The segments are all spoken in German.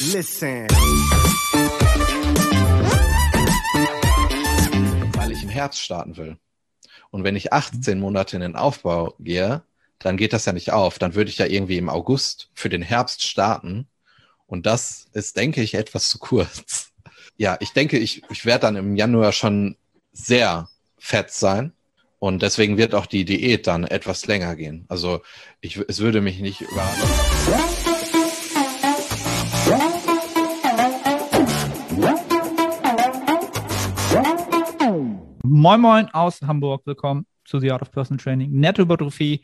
Listen. Weil ich im Herbst starten will. Und wenn ich 18 Monate in den Aufbau gehe, dann geht das ja nicht auf. Dann würde ich ja irgendwie im August für den Herbst starten. Und das ist, denke ich, etwas zu kurz. Ja, ich denke, ich, ich werde dann im Januar schon sehr fett sein. Und deswegen wird auch die Diät dann etwas länger gehen. Also ich, es würde mich nicht überraschen. Moin Moin aus Hamburg. Willkommen zu The Art of Personal Training. Nettohypertrophie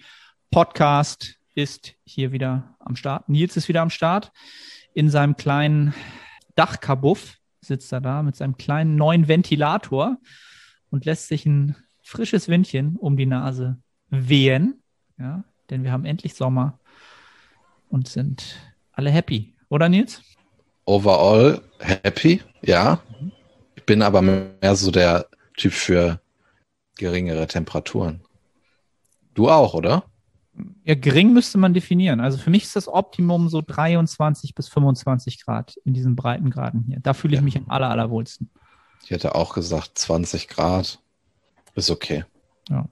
Podcast ist hier wieder am Start. Nils ist wieder am Start. In seinem kleinen Dachkabuff sitzt er da mit seinem kleinen neuen Ventilator und lässt sich ein frisches Windchen um die Nase wehen. Ja, denn wir haben endlich Sommer und sind alle happy. Oder Nils? Overall happy, ja. Ich bin aber mehr so der Typ für geringere Temperaturen. Du auch, oder? Ja, gering müsste man definieren. Also für mich ist das Optimum so 23 bis 25 Grad in diesen Breitengraden hier. Da fühle ich ja. mich am aller, allerwohlsten. Ich hätte auch gesagt 20 Grad. Ist okay. Ja.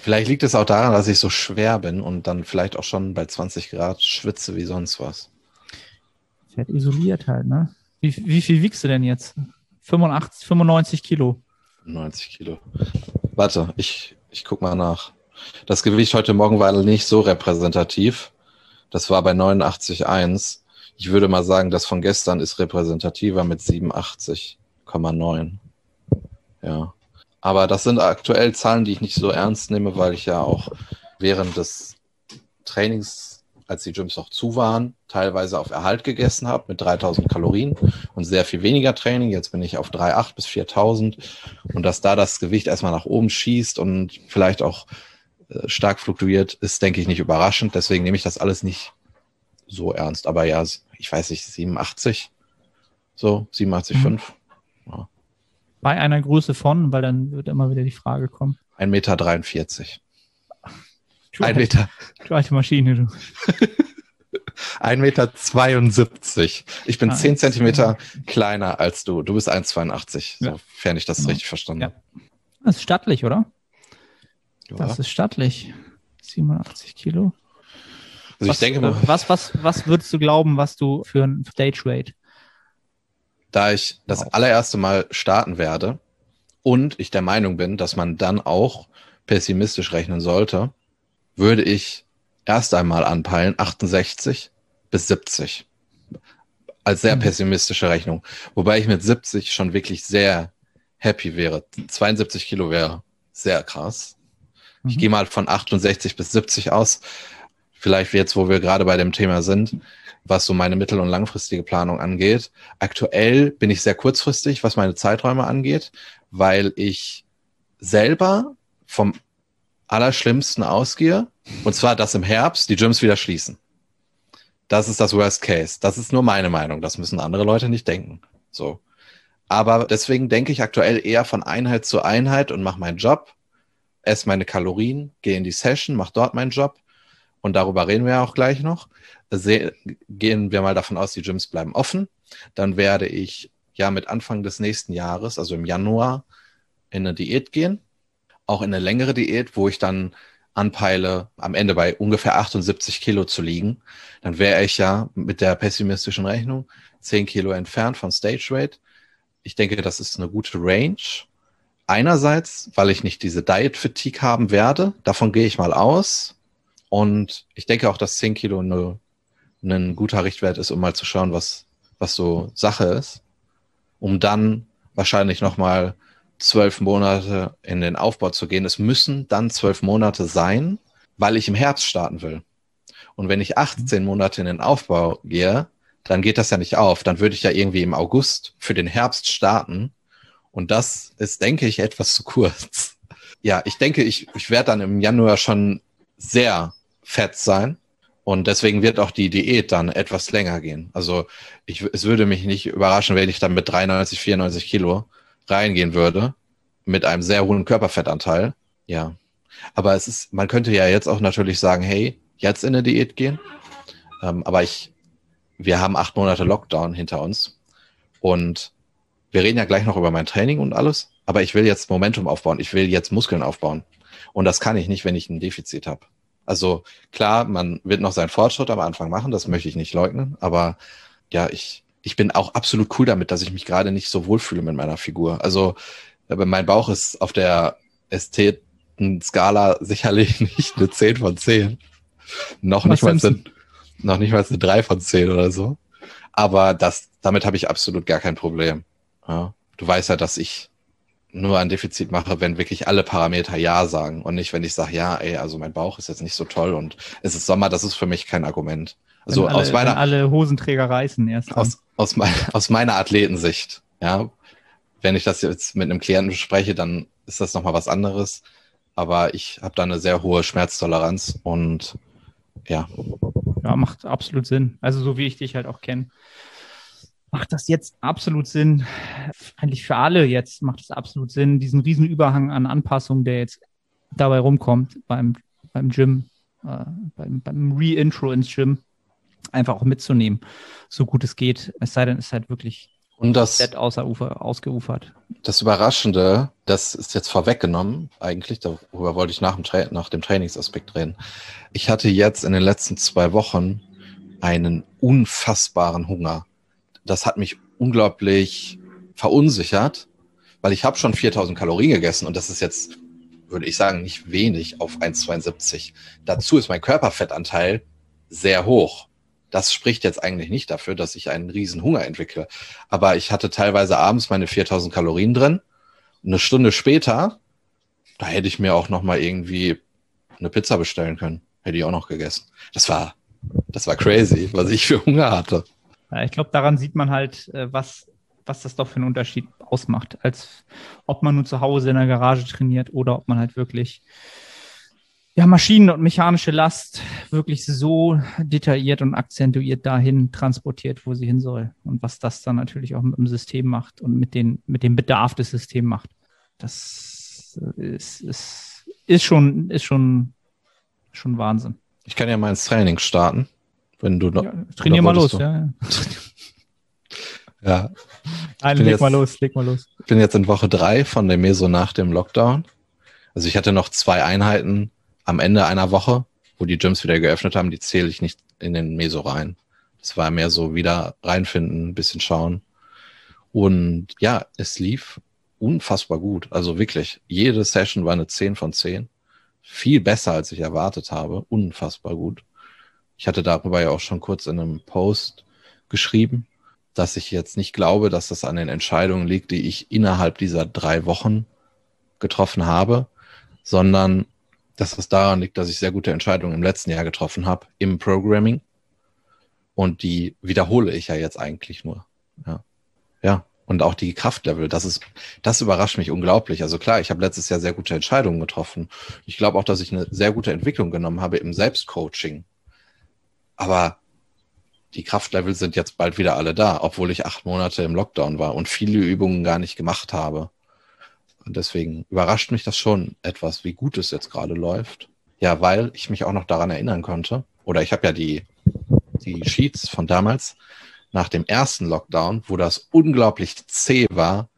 Vielleicht liegt es auch daran, dass ich so schwer bin und dann vielleicht auch schon bei 20 Grad schwitze wie sonst was. Fett isoliert halt, ne? Wie, wie viel wiegst du denn jetzt? 85, 95 Kilo. 90 Kilo. Warte, ich, ich guck mal nach. Das Gewicht heute Morgen war nicht so repräsentativ. Das war bei 89,1. Ich würde mal sagen, das von gestern ist repräsentativer mit 87,9. Ja. Aber das sind aktuell Zahlen, die ich nicht so ernst nehme, weil ich ja auch während des Trainings, als die Gyms noch zu waren, teilweise auf Erhalt gegessen habe mit 3000 Kalorien und sehr viel weniger Training. Jetzt bin ich auf 3,8 bis 4000 und dass da das Gewicht erstmal nach oben schießt und vielleicht auch äh, stark fluktuiert, ist, denke ich, nicht überraschend. Deswegen nehme ich das alles nicht so ernst. Aber ja, ich weiß nicht, 87, so 87,5. Mhm. Ja bei einer Größe von, weil dann wird immer wieder die Frage kommen. 1,43 Meter. 43. Ein Meter. Du alte Maschine, du. 1,72 Meter. 72. Ich bin ah, 10 Zentimeter kleiner als du. Du bist 1,82, ja. sofern ich das genau. richtig verstanden habe. Ja. Das ist stattlich, oder? Ja. Das ist stattlich. 87 Kilo. Also was, ich denke mal. Was, was, was würdest du glauben, was du für ein Stage Rate da ich das allererste Mal starten werde und ich der Meinung bin, dass man dann auch pessimistisch rechnen sollte, würde ich erst einmal anpeilen 68 bis 70 als sehr mhm. pessimistische Rechnung. Wobei ich mit 70 schon wirklich sehr happy wäre. 72 Kilo wäre sehr krass. Mhm. Ich gehe mal von 68 bis 70 aus. Vielleicht jetzt, wo wir gerade bei dem Thema sind, was so meine mittel- und langfristige Planung angeht. Aktuell bin ich sehr kurzfristig, was meine Zeiträume angeht, weil ich selber vom Allerschlimmsten ausgehe. Und zwar, dass im Herbst die Gyms wieder schließen. Das ist das Worst Case. Das ist nur meine Meinung. Das müssen andere Leute nicht denken. So. Aber deswegen denke ich aktuell eher von Einheit zu Einheit und mache meinen Job, esse meine Kalorien, gehe in die Session, mache dort meinen Job. Und darüber reden wir auch gleich noch gehen wir mal davon aus, die Gyms bleiben offen. Dann werde ich ja mit Anfang des nächsten Jahres, also im Januar, in eine Diät gehen. Auch in eine längere Diät, wo ich dann anpeile, am Ende bei ungefähr 78 Kilo zu liegen. Dann wäre ich ja mit der pessimistischen Rechnung 10 Kilo entfernt von Stage Weight. Ich denke, das ist eine gute Range. Einerseits, weil ich nicht diese Diet Fatigue haben werde. Davon gehe ich mal aus. Und ich denke auch, dass 10 Kilo eine ein guter Richtwert ist, um mal zu schauen, was, was so Sache ist, um dann wahrscheinlich nochmal zwölf Monate in den Aufbau zu gehen. Es müssen dann zwölf Monate sein, weil ich im Herbst starten will. Und wenn ich 18 Monate in den Aufbau gehe, dann geht das ja nicht auf. Dann würde ich ja irgendwie im August für den Herbst starten. Und das ist, denke ich, etwas zu kurz. Ja, ich denke, ich, ich werde dann im Januar schon sehr fett sein. Und deswegen wird auch die Diät dann etwas länger gehen. Also ich, es würde mich nicht überraschen, wenn ich dann mit 93, 94 Kilo reingehen würde, mit einem sehr hohen Körperfettanteil. Ja. Aber es ist, man könnte ja jetzt auch natürlich sagen, hey, jetzt in eine Diät gehen. Ähm, aber ich wir haben acht Monate Lockdown hinter uns und wir reden ja gleich noch über mein Training und alles, aber ich will jetzt Momentum aufbauen, ich will jetzt Muskeln aufbauen. Und das kann ich nicht, wenn ich ein Defizit habe. Also klar, man wird noch seinen Fortschritt am Anfang machen, das möchte ich nicht leugnen, aber ja, ich, ich bin auch absolut cool damit, dass ich mich gerade nicht so wohlfühle mit meiner Figur. Also mein Bauch ist auf der Ästheten-Skala sicherlich nicht eine 10 von 10. Noch nicht, mal eine, noch nicht mal eine 3 von 10 oder so. Aber das, damit habe ich absolut gar kein Problem. Ja. Du weißt ja, dass ich nur ein Defizit mache, wenn wirklich alle Parameter Ja sagen und nicht, wenn ich sage, ja, ey, also mein Bauch ist jetzt nicht so toll und es ist Sommer, das ist für mich kein Argument. Also alle, aus meiner alle Hosenträger reißen erst. Aus, aus, mein, aus meiner Athletensicht, ja. Wenn ich das jetzt mit einem Klienten bespreche, dann ist das nochmal was anderes. Aber ich habe da eine sehr hohe Schmerztoleranz und ja. Ja, macht absolut Sinn. Also so wie ich dich halt auch kenne macht das jetzt absolut Sinn, eigentlich für alle jetzt macht es absolut Sinn, diesen riesen Überhang an Anpassungen, der jetzt dabei rumkommt beim, beim Gym, äh, beim, beim Re-Intro ins Gym, einfach auch mitzunehmen, so gut es geht. Es sei denn, es ist halt wirklich und das, außer Ufer, ausgeufert. Das Überraschende, das ist jetzt vorweggenommen, eigentlich, darüber wollte ich nach dem, Tra nach dem Trainingsaspekt reden. Ich hatte jetzt in den letzten zwei Wochen einen unfassbaren Hunger das hat mich unglaublich verunsichert, weil ich habe schon 4000 Kalorien gegessen und das ist jetzt, würde ich sagen, nicht wenig auf 1,72. Dazu ist mein Körperfettanteil sehr hoch. Das spricht jetzt eigentlich nicht dafür, dass ich einen riesen Hunger entwickle. Aber ich hatte teilweise abends meine 4000 Kalorien drin. Eine Stunde später, da hätte ich mir auch noch mal irgendwie eine Pizza bestellen können. Hätte ich auch noch gegessen. Das war, das war crazy, was ich für Hunger hatte. Ja, ich glaube, daran sieht man halt, äh, was, was das doch für einen Unterschied ausmacht, als ob man nur zu Hause in der Garage trainiert oder ob man halt wirklich ja, Maschinen und mechanische Last wirklich so detailliert und akzentuiert dahin transportiert, wo sie hin soll. Und was das dann natürlich auch mit dem System macht und mit, den, mit dem Bedarf des Systems macht. Das ist, ist, ist schon, ist schon, schon Wahnsinn. Ich kann ja mal ins Training starten. Wenn du noch. Ja, trainier mal los, du? ja. ja. Nein, leg jetzt, mal los, leg mal los. Ich bin jetzt in Woche drei von der Meso nach dem Lockdown. Also ich hatte noch zwei Einheiten am Ende einer Woche, wo die Gyms wieder geöffnet haben, die zähle ich nicht in den Meso rein. Das war mehr so wieder reinfinden, ein bisschen schauen. Und ja, es lief unfassbar gut. Also wirklich, jede Session war eine 10 von 10. Viel besser, als ich erwartet habe. Unfassbar gut. Ich hatte darüber ja auch schon kurz in einem Post geschrieben, dass ich jetzt nicht glaube, dass das an den Entscheidungen liegt, die ich innerhalb dieser drei Wochen getroffen habe, sondern dass es daran liegt, dass ich sehr gute Entscheidungen im letzten Jahr getroffen habe im Programming. Und die wiederhole ich ja jetzt eigentlich nur. Ja. Ja. Und auch die Kraftlevel, das ist, das überrascht mich unglaublich. Also klar, ich habe letztes Jahr sehr gute Entscheidungen getroffen. Ich glaube auch, dass ich eine sehr gute Entwicklung genommen habe im Selbstcoaching. Aber die Kraftlevel sind jetzt bald wieder alle da, obwohl ich acht Monate im Lockdown war und viele Übungen gar nicht gemacht habe. Und deswegen überrascht mich das schon etwas, wie gut es jetzt gerade läuft. Ja, weil ich mich auch noch daran erinnern konnte. Oder ich habe ja die, die Sheets von damals nach dem ersten Lockdown, wo das unglaublich zäh war,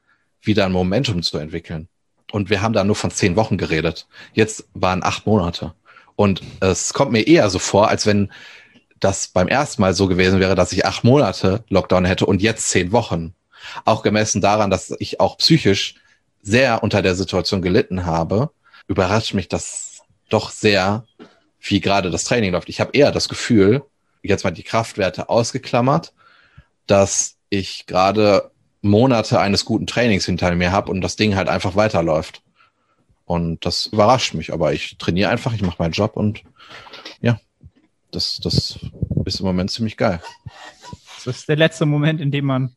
wieder ein Momentum zu entwickeln. Und wir haben da nur von zehn Wochen geredet. Jetzt waren acht Monate. Und es kommt mir eher so vor, als wenn das beim ersten Mal so gewesen wäre, dass ich acht Monate Lockdown hätte und jetzt zehn Wochen. Auch gemessen daran, dass ich auch psychisch sehr unter der Situation gelitten habe, überrascht mich das doch sehr, wie gerade das Training läuft. Ich habe eher das Gefühl, jetzt mal die Kraftwerte ausgeklammert, dass ich gerade Monate eines guten Trainings hinter mir habe und das Ding halt einfach weiterläuft. Und das überrascht mich, aber ich trainiere einfach, ich mache meinen Job und ja, das, das ist im Moment ziemlich geil. Das ist der letzte Moment, in dem man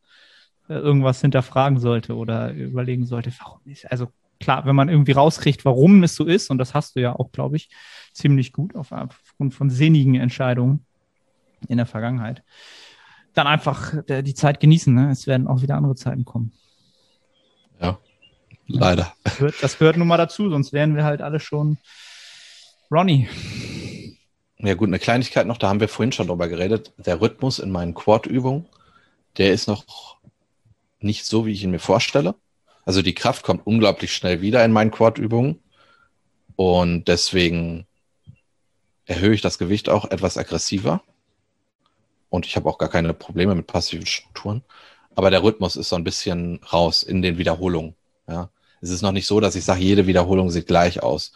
irgendwas hinterfragen sollte oder überlegen sollte, warum ist, also klar, wenn man irgendwie rauskriegt, warum es so ist, und das hast du ja auch, glaube ich, ziemlich gut aufgrund von sinnigen Entscheidungen in der Vergangenheit, dann einfach äh, die Zeit genießen. Ne? Es werden auch wieder andere Zeiten kommen. Ja, leider. Das gehört, das gehört nun mal dazu, sonst wären wir halt alle schon Ronnie. Ja gut, eine Kleinigkeit noch, da haben wir vorhin schon drüber geredet. Der Rhythmus in meinen Quad-Übungen, der ist noch nicht so, wie ich ihn mir vorstelle. Also die Kraft kommt unglaublich schnell wieder in meinen Quad-Übungen und deswegen erhöhe ich das Gewicht auch etwas aggressiver und ich habe auch gar keine Probleme mit passiven Strukturen. Aber der Rhythmus ist so ein bisschen raus in den Wiederholungen. Ja. Es ist noch nicht so, dass ich sage, jede Wiederholung sieht gleich aus.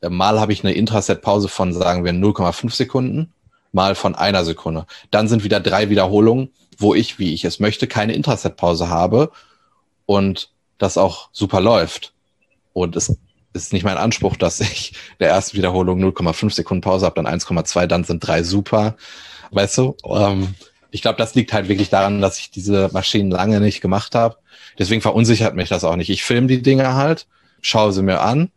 Äh, mal habe ich eine Intraset-Pause von, sagen wir, 0,5 Sekunden, mal von einer Sekunde. Dann sind wieder drei Wiederholungen, wo ich, wie ich es möchte, keine Intraset-Pause habe und das auch super läuft. Und es ist nicht mein Anspruch, dass ich der ersten Wiederholung 0,5 Sekunden Pause habe, dann 1,2, dann sind drei super. Weißt du? Ähm, ich glaube, das liegt halt wirklich daran, dass ich diese Maschinen lange nicht gemacht habe. Deswegen verunsichert mich das auch nicht. Ich filme die Dinge halt, schaue sie mir an.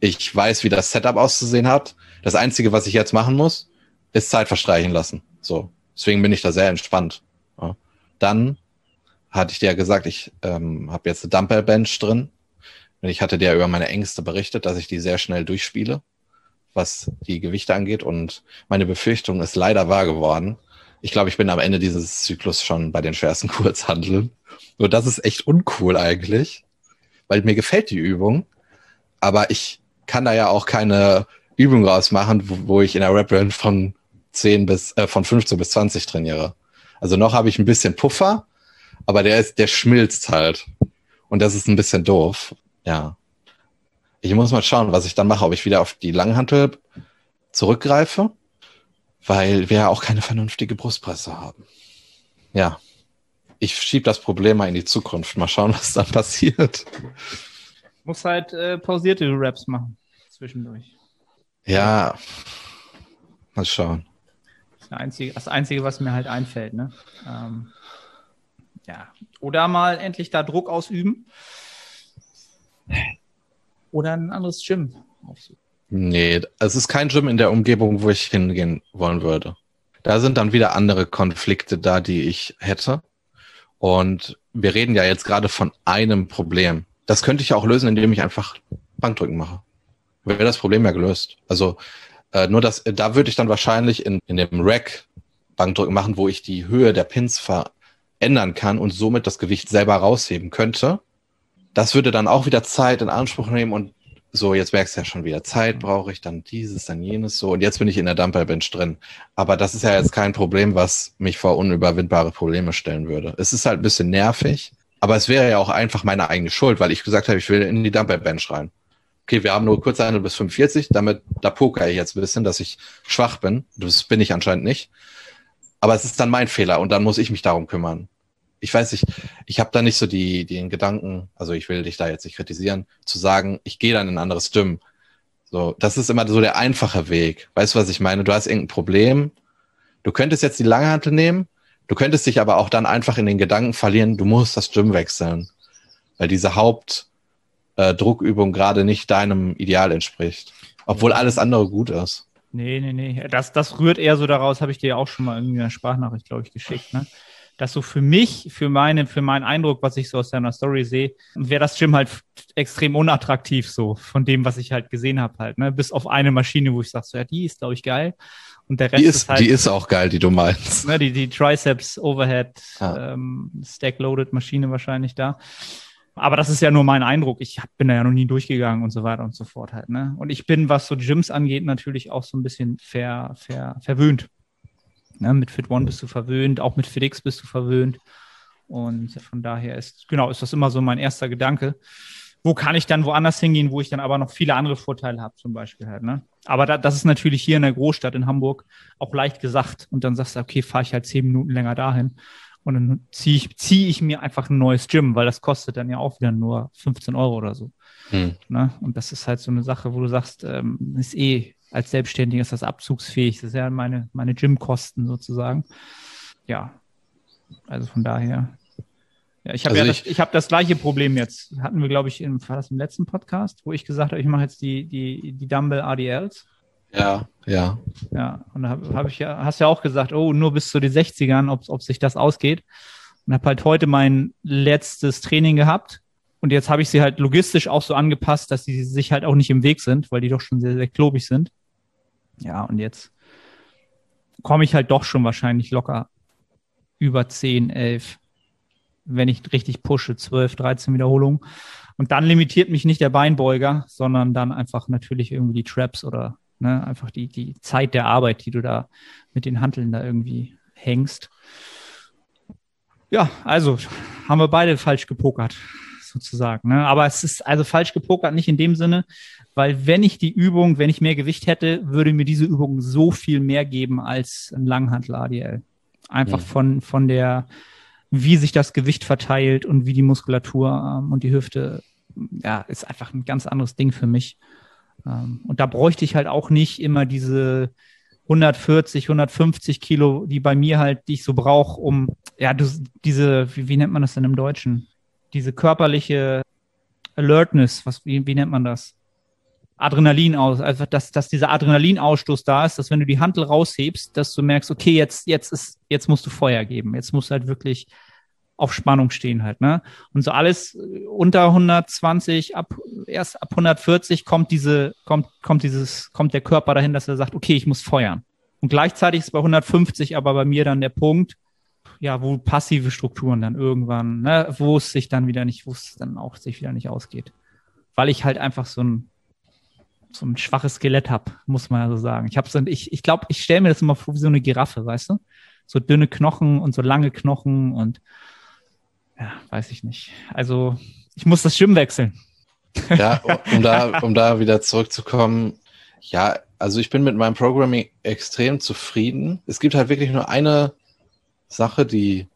Ich weiß, wie das Setup auszusehen hat. Das Einzige, was ich jetzt machen muss, ist Zeit verstreichen lassen. So. Deswegen bin ich da sehr entspannt. Ja. Dann hatte ich dir ja gesagt, ich ähm, habe jetzt eine Dumbbell Bench drin. Und ich hatte dir über meine Ängste berichtet, dass ich die sehr schnell durchspiele was die Gewichte angeht. Und meine Befürchtung ist leider wahr geworden. Ich glaube, ich bin am Ende dieses Zyklus schon bei den schwersten Kurzhandeln. Nur das ist echt uncool eigentlich, weil mir gefällt die Übung. Aber ich kann da ja auch keine Übung rausmachen, wo, wo ich in der Rap Range von 10 bis, äh, von 15 bis 20 trainiere. Also noch habe ich ein bisschen Puffer, aber der ist, der schmilzt halt. Und das ist ein bisschen doof. Ja. Ich muss mal schauen, was ich dann mache, ob ich wieder auf die Langhantel zurückgreife, weil wir ja auch keine vernünftige Brustpresse haben. Ja, ich schiebe das Problem mal in die Zukunft. Mal schauen, was dann passiert. Muss halt äh, pausierte Raps machen zwischendurch. Ja, mal schauen. Einzige, das Einzige, was mir halt einfällt, ne? Ähm, ja. Oder mal endlich da Druck ausüben oder ein anderes Gym aufsuchen? Nee, es ist kein Gym in der Umgebung, wo ich hingehen wollen würde. Da sind dann wieder andere Konflikte da, die ich hätte. Und wir reden ja jetzt gerade von einem Problem. Das könnte ich auch lösen, indem ich einfach Bankdrücken mache. Wäre das Problem ja gelöst. Also äh, nur das, da würde ich dann wahrscheinlich in, in dem Rack Bankdrücken machen, wo ich die Höhe der Pins verändern kann und somit das Gewicht selber rausheben könnte das würde dann auch wieder Zeit in Anspruch nehmen und so, jetzt merkst du ja schon wieder, Zeit brauche ich, dann dieses, dann jenes so. Und jetzt bin ich in der Dumper Bench drin. Aber das ist ja jetzt kein Problem, was mich vor unüberwindbare Probleme stellen würde. Es ist halt ein bisschen nervig, aber es wäre ja auch einfach meine eigene Schuld, weil ich gesagt habe, ich will in die Dumper Bench rein. Okay, wir haben nur kurz eine bis 45, damit, da poker ich jetzt ein bisschen, dass ich schwach bin. Das bin ich anscheinend nicht. Aber es ist dann mein Fehler und dann muss ich mich darum kümmern ich weiß nicht, ich habe da nicht so die, den Gedanken, also ich will dich da jetzt nicht kritisieren, zu sagen, ich gehe dann in ein anderes Gym. So, das ist immer so der einfache Weg. Weißt du, was ich meine? Du hast irgendein Problem. Du könntest jetzt die Langhantel nehmen, du könntest dich aber auch dann einfach in den Gedanken verlieren, du musst das Gym wechseln, weil diese Hauptdruckübung äh, gerade nicht deinem Ideal entspricht, obwohl alles andere gut ist. Nee, nee, nee. Das, das rührt eher so daraus, habe ich dir auch schon mal irgendwie eine Sprachnachricht, glaube ich, geschickt. Ne? dass so für mich, für meine, für meinen Eindruck, was ich so aus deiner Story sehe, wäre das Gym halt extrem unattraktiv so von dem, was ich halt gesehen habe halt, ne? Bis auf eine Maschine, wo ich sage, so, ja, die ist, glaube ich, geil. Und der Rest die ist, ist halt, die ist auch geil, die du meinst. Ne, die, die Triceps Overhead ja. ähm, Stack-Loaded Maschine wahrscheinlich da. Aber das ist ja nur mein Eindruck. Ich bin da ja noch nie durchgegangen und so weiter und so fort halt. Ne? Und ich bin, was so Gyms angeht, natürlich auch so ein bisschen ver, ver, verwöhnt. Ne, mit Fit One bist du verwöhnt, auch mit FitX bist du verwöhnt. Und von daher ist, genau, ist das immer so mein erster Gedanke. Wo kann ich dann woanders hingehen, wo ich dann aber noch viele andere Vorteile habe, zum Beispiel halt, ne? Aber da, das ist natürlich hier in der Großstadt in Hamburg auch leicht gesagt. Und dann sagst du, okay, fahre ich halt zehn Minuten länger dahin. Und dann ziehe ich, zieh ich mir einfach ein neues Gym, weil das kostet dann ja auch wieder nur 15 Euro oder so. Hm. Ne? Und das ist halt so eine Sache, wo du sagst, ähm, ist eh als Selbstständiger ist das abzugsfähig. Das ist ja meine, meine Gymkosten sozusagen. Ja, also von daher. Ja, ich habe also ja das, ich habe das gleiche Problem jetzt. Hatten wir, glaube ich, im, war das im letzten Podcast, wo ich gesagt habe, ich mache jetzt die, die, die Dumbbell ADLs. Ja, ja. Ja, und da habe hab ich ja, hast ja auch gesagt, oh, nur bis zu den 60ern, ob, ob sich das ausgeht. Und habe halt heute mein letztes Training gehabt und jetzt habe ich sie halt logistisch auch so angepasst, dass sie sich halt auch nicht im Weg sind, weil die doch schon sehr, sehr klobig sind. Ja, und jetzt komme ich halt doch schon wahrscheinlich locker über 10, 11, wenn ich richtig pushe, 12, 13 Wiederholungen. Und dann limitiert mich nicht der Beinbeuger, sondern dann einfach natürlich irgendwie die Traps oder ne, einfach die, die Zeit der Arbeit, die du da mit den Hanteln da irgendwie hängst. Ja, also haben wir beide falsch gepokert, sozusagen. Ne? Aber es ist also falsch gepokert nicht in dem Sinne, weil wenn ich die Übung, wenn ich mehr Gewicht hätte, würde mir diese Übung so viel mehr geben als ein Langhantel-ADL. Einfach mhm. von, von der, wie sich das Gewicht verteilt und wie die Muskulatur ähm, und die Hüfte, ja, ist einfach ein ganz anderes Ding für mich. Ähm, und da bräuchte ich halt auch nicht immer diese 140, 150 Kilo, die bei mir halt, die ich so brauche, um, ja, diese, wie, wie, nennt man das denn im Deutschen? Diese körperliche Alertness, was, wie, wie nennt man das? Adrenalin aus, also dass, dass dieser Adrenalinausstoß da ist, dass wenn du die Handel raushebst, dass du merkst, okay, jetzt, jetzt ist, jetzt musst du Feuer geben. Jetzt musst du halt wirklich auf Spannung stehen halt, ne? Und so alles unter 120, ab, erst ab 140 kommt diese, kommt, kommt dieses, kommt der Körper dahin, dass er sagt, okay, ich muss feuern. Und gleichzeitig ist bei 150 aber bei mir dann der Punkt, ja, wo passive Strukturen dann irgendwann, ne, wo es sich dann wieder nicht, wo es dann auch sich wieder nicht ausgeht. Weil ich halt einfach so ein, so ein schwaches Skelett habe, muss man ja so sagen. Ich habe so, ich, ich glaube, ich stelle mir das immer vor wie so eine Giraffe, weißt du? So dünne Knochen und so lange Knochen und ja, weiß ich nicht. Also ich muss das Gym wechseln. Ja, um da, um da wieder zurückzukommen. Ja, also ich bin mit meinem Programming extrem zufrieden. Es gibt halt wirklich nur eine Sache, die,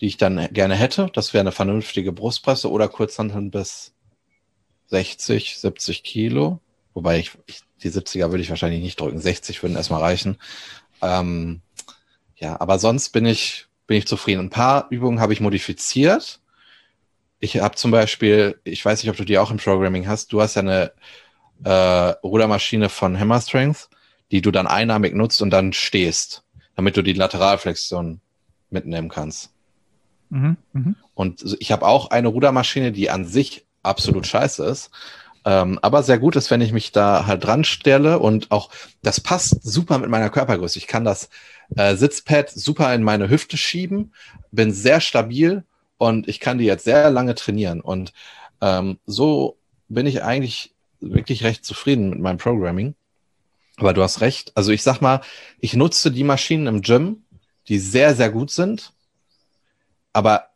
die ich dann gerne hätte. Das wäre eine vernünftige Brustpresse oder Kurzhanteln bis 60, 70 Kilo. Wobei ich, ich die 70er würde ich wahrscheinlich nicht drücken. 60 würden erstmal reichen. Ähm, ja, aber sonst bin ich, bin ich zufrieden. Ein paar Übungen habe ich modifiziert. Ich habe zum Beispiel, ich weiß nicht, ob du die auch im Programming hast, du hast ja eine äh, Rudermaschine von Hammer Strength, die du dann einarmig nutzt und dann stehst, damit du die Lateralflexion mitnehmen kannst. Mhm, mh. Und ich habe auch eine Rudermaschine, die an sich absolut scheiße ist, ähm, aber sehr gut ist, wenn ich mich da halt dran stelle und auch, das passt super mit meiner Körpergröße. Ich kann das äh, Sitzpad super in meine Hüfte schieben, bin sehr stabil und ich kann die jetzt sehr lange trainieren. Und ähm, so bin ich eigentlich wirklich recht zufrieden mit meinem Programming. Aber du hast recht. Also ich sag mal, ich nutze die Maschinen im Gym, die sehr, sehr gut sind. Aber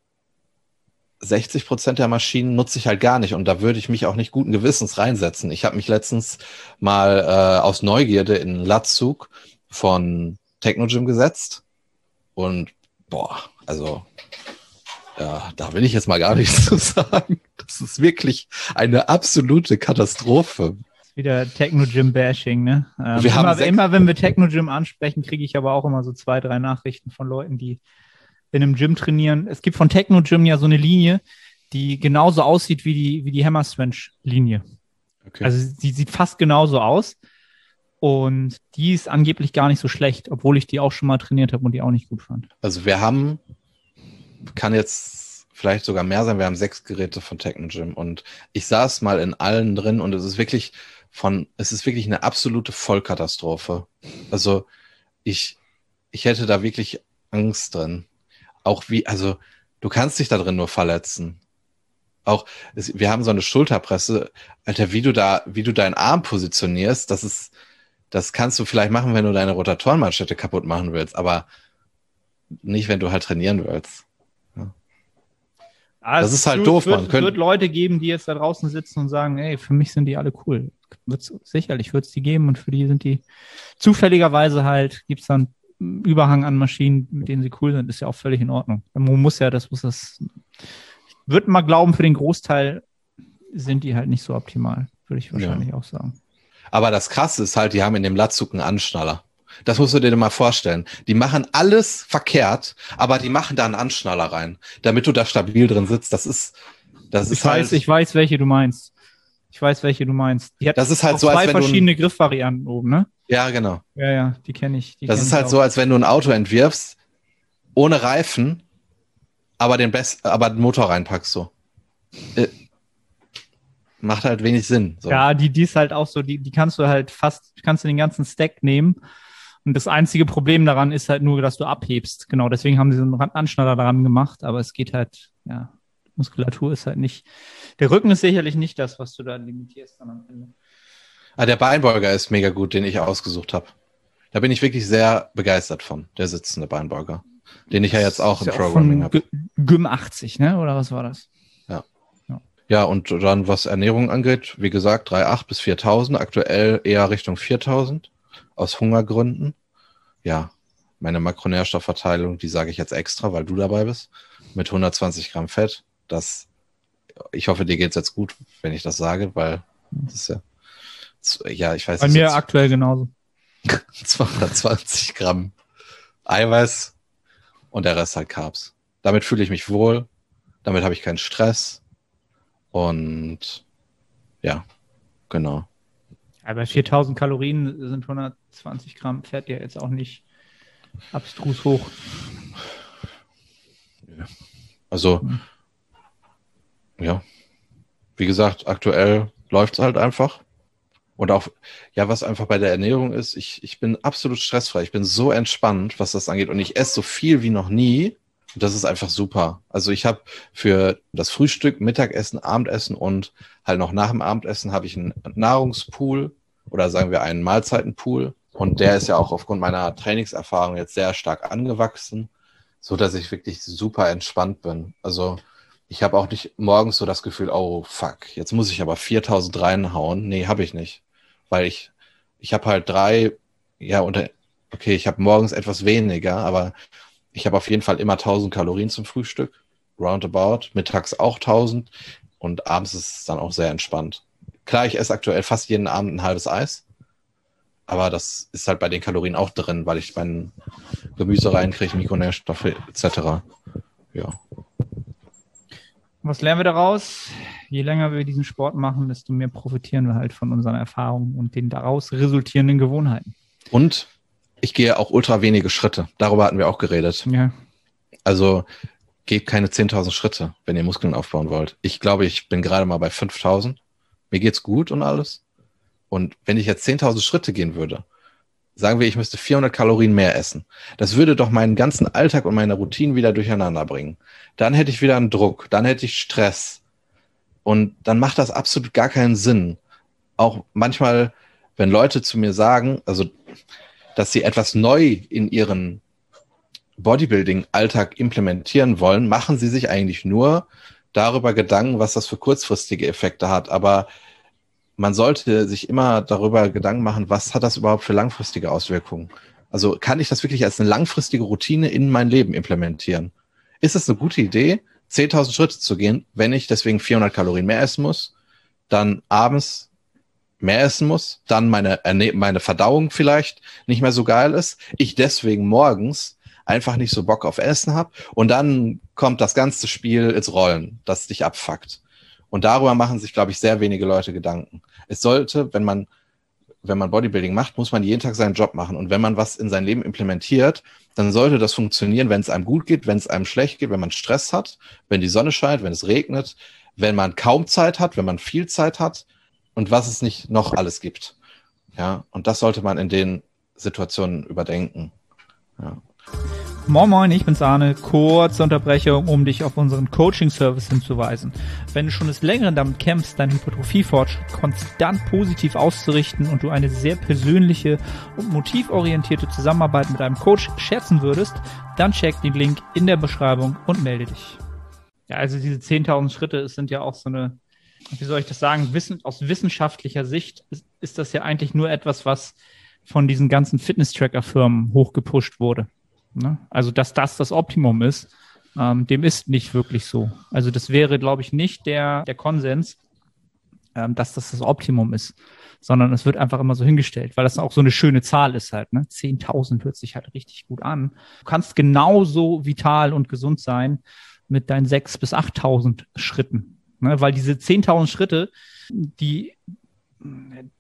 60 Prozent der Maschinen nutze ich halt gar nicht und da würde ich mich auch nicht guten Gewissens reinsetzen. Ich habe mich letztens mal äh, aus Neugierde in Latzug von Technogym gesetzt und boah, also ja, da will ich jetzt mal gar nichts zu sagen. Das ist wirklich eine absolute Katastrophe. Wieder Techno-Gym-Bashing, ne? Ähm, wir immer, haben immer, wenn wir Techno-Gym ansprechen, kriege ich aber auch immer so zwei, drei Nachrichten von Leuten, die in einem Gym trainieren. Es gibt von Techno Gym ja so eine Linie, die genauso aussieht wie die, wie die Hammer Strength Linie. Okay. Also die sieht fast genauso aus. Und die ist angeblich gar nicht so schlecht, obwohl ich die auch schon mal trainiert habe und die auch nicht gut fand. Also wir haben, kann jetzt vielleicht sogar mehr sein, wir haben sechs Geräte von Techno Gym und ich saß mal in allen drin und es ist wirklich von, es ist wirklich eine absolute Vollkatastrophe. Also ich, ich hätte da wirklich Angst drin auch wie, also du kannst dich da drin nur verletzen. Auch, wir haben so eine Schulterpresse, Alter, wie du da, wie du deinen Arm positionierst, das ist, das kannst du vielleicht machen, wenn du deine Rotatorenmanschette kaputt machen willst, aber nicht, wenn du halt trainieren willst. Ja. Also das ist halt doof, man. Es wird Leute geben, die jetzt da draußen sitzen und sagen, ey, für mich sind die alle cool. Wird's, sicherlich wird es die geben und für die sind die zufälligerweise halt, gibt es dann Überhang an Maschinen, mit denen sie cool sind, ist ja auch völlig in Ordnung. Man muss ja, das muss das. Ich würde mal glauben, für den Großteil sind die halt nicht so optimal, würde ich wahrscheinlich ja. auch sagen. Aber das Krasse ist halt, die haben in dem Latzug einen Anschnaller. Das musst du dir mal vorstellen. Die machen alles verkehrt, aber die machen da einen Anschnaller rein, damit du da stabil drin sitzt. Das ist, das ich ist weiß, halt, ich weiß, welche du meinst. Ich weiß, welche du meinst. Die hat das ist halt so, zwei verschiedene Griffvarianten oben, ne? Ja, genau. Ja, ja, die kenne ich. Die das kenn ist halt auch. so, als wenn du ein Auto entwirfst, ohne Reifen, aber den, Best aber den Motor reinpackst so. Äh, macht halt wenig Sinn. So. Ja, die, die ist halt auch so, die, die kannst du halt fast, kannst du den ganzen Stack nehmen und Und das einzige Problem daran ist halt nur, dass du abhebst. Genau, deswegen haben sie so einen Anschnaller daran gemacht, aber es geht halt, ja, Muskulatur ist halt nicht, der Rücken ist sicherlich nicht das, was du da limitierst dann am Ende. Ah, der Beinbeuger ist mega gut, den ich ausgesucht habe. Da bin ich wirklich sehr begeistert von, der sitzende Beinbeuger. Den ich ja jetzt auch im Programming habe. Gym 80, ne? Oder was war das? Ja. ja. Ja, und dann was Ernährung angeht, wie gesagt, 3,8 bis 4.000, aktuell eher Richtung 4.000 aus Hungergründen. Ja, meine Makronährstoffverteilung, die sage ich jetzt extra, weil du dabei bist, mit 120 Gramm Fett. Das, ich hoffe, dir geht's jetzt gut, wenn ich das sage, weil das ist ja, ja, ich weiß Bei mir aktuell genauso. 220 Gramm Eiweiß und der Rest halt Carbs. Damit fühle ich mich wohl, damit habe ich keinen Stress und ja, genau. Ja, bei 4000 Kalorien sind 120 Gramm Fett ja jetzt auch nicht abstrus hoch. Also, hm. ja, wie gesagt, aktuell läuft es halt einfach. Und auch, ja, was einfach bei der Ernährung ist, ich, ich bin absolut stressfrei. Ich bin so entspannt, was das angeht. Und ich esse so viel wie noch nie. Und das ist einfach super. Also ich habe für das Frühstück, Mittagessen, Abendessen und halt noch nach dem Abendessen habe ich einen Nahrungspool oder sagen wir einen Mahlzeitenpool. Und der ist ja auch aufgrund meiner Trainingserfahrung jetzt sehr stark angewachsen, so dass ich wirklich super entspannt bin. Also ich habe auch nicht morgens so das Gefühl, oh fuck, jetzt muss ich aber 4000 reinhauen. Nee, habe ich nicht weil ich, ich habe halt drei, ja, unter, okay, ich habe morgens etwas weniger, aber ich habe auf jeden Fall immer 1000 Kalorien zum Frühstück, roundabout, mittags auch 1000 und abends ist es dann auch sehr entspannt. Klar, ich esse aktuell fast jeden Abend ein halbes Eis, aber das ist halt bei den Kalorien auch drin, weil ich mein Gemüse reinkriege, Mikronährstoffe etc. Ja. Was lernen wir daraus? Je länger wir diesen Sport machen, desto mehr profitieren wir halt von unseren Erfahrungen und den daraus resultierenden Gewohnheiten. Und ich gehe auch ultra wenige Schritte. Darüber hatten wir auch geredet. Ja. Also geht keine 10.000 Schritte, wenn ihr Muskeln aufbauen wollt. Ich glaube, ich bin gerade mal bei 5.000. Mir geht's gut und alles. Und wenn ich jetzt 10.000 Schritte gehen würde, sagen wir, ich müsste 400 Kalorien mehr essen. Das würde doch meinen ganzen Alltag und meine Routinen wieder durcheinander bringen. Dann hätte ich wieder einen Druck, dann hätte ich Stress. Und dann macht das absolut gar keinen Sinn. Auch manchmal, wenn Leute zu mir sagen, also, dass sie etwas neu in ihren Bodybuilding-Alltag implementieren wollen, machen sie sich eigentlich nur darüber Gedanken, was das für kurzfristige Effekte hat. Aber man sollte sich immer darüber Gedanken machen, was hat das überhaupt für langfristige Auswirkungen? Also kann ich das wirklich als eine langfristige Routine in mein Leben implementieren? Ist es eine gute Idee, 10.000 Schritte zu gehen, wenn ich deswegen 400 Kalorien mehr essen muss, dann abends mehr essen muss, dann meine, meine Verdauung vielleicht nicht mehr so geil ist, ich deswegen morgens einfach nicht so Bock auf Essen habe und dann kommt das ganze Spiel ins Rollen, das dich abfuckt. Und darüber machen sich, glaube ich, sehr wenige Leute Gedanken. Es sollte, wenn man, wenn man Bodybuilding macht, muss man jeden Tag seinen Job machen. Und wenn man was in sein Leben implementiert, dann sollte das funktionieren, wenn es einem gut geht, wenn es einem schlecht geht, wenn man Stress hat, wenn die Sonne scheint, wenn es regnet, wenn man kaum Zeit hat, wenn man viel Zeit hat und was es nicht noch alles gibt. Ja, und das sollte man in den Situationen überdenken. Ja. Moin Moin, ich bin's Arne. Kurze Unterbrechung, um dich auf unseren Coaching-Service hinzuweisen. Wenn du schon des Längeren damit kämpfst, deinen Hypertrophie-Fortschritt konstant positiv auszurichten und du eine sehr persönliche und motivorientierte Zusammenarbeit mit einem Coach schätzen würdest, dann check den Link in der Beschreibung und melde dich. Ja, also diese 10.000 Schritte sind ja auch so eine, wie soll ich das sagen, wissen, aus wissenschaftlicher Sicht ist, ist das ja eigentlich nur etwas, was von diesen ganzen Fitness-Tracker-Firmen hochgepusht wurde. Ne? Also, dass das das Optimum ist, ähm, dem ist nicht wirklich so. Also, das wäre, glaube ich, nicht der, der Konsens, ähm, dass das das Optimum ist, sondern es wird einfach immer so hingestellt, weil das auch so eine schöne Zahl ist halt. Ne? 10.000 hört sich halt richtig gut an. Du kannst genauso vital und gesund sein mit deinen 6.000 bis 8.000 Schritten, ne? weil diese 10.000 Schritte, die,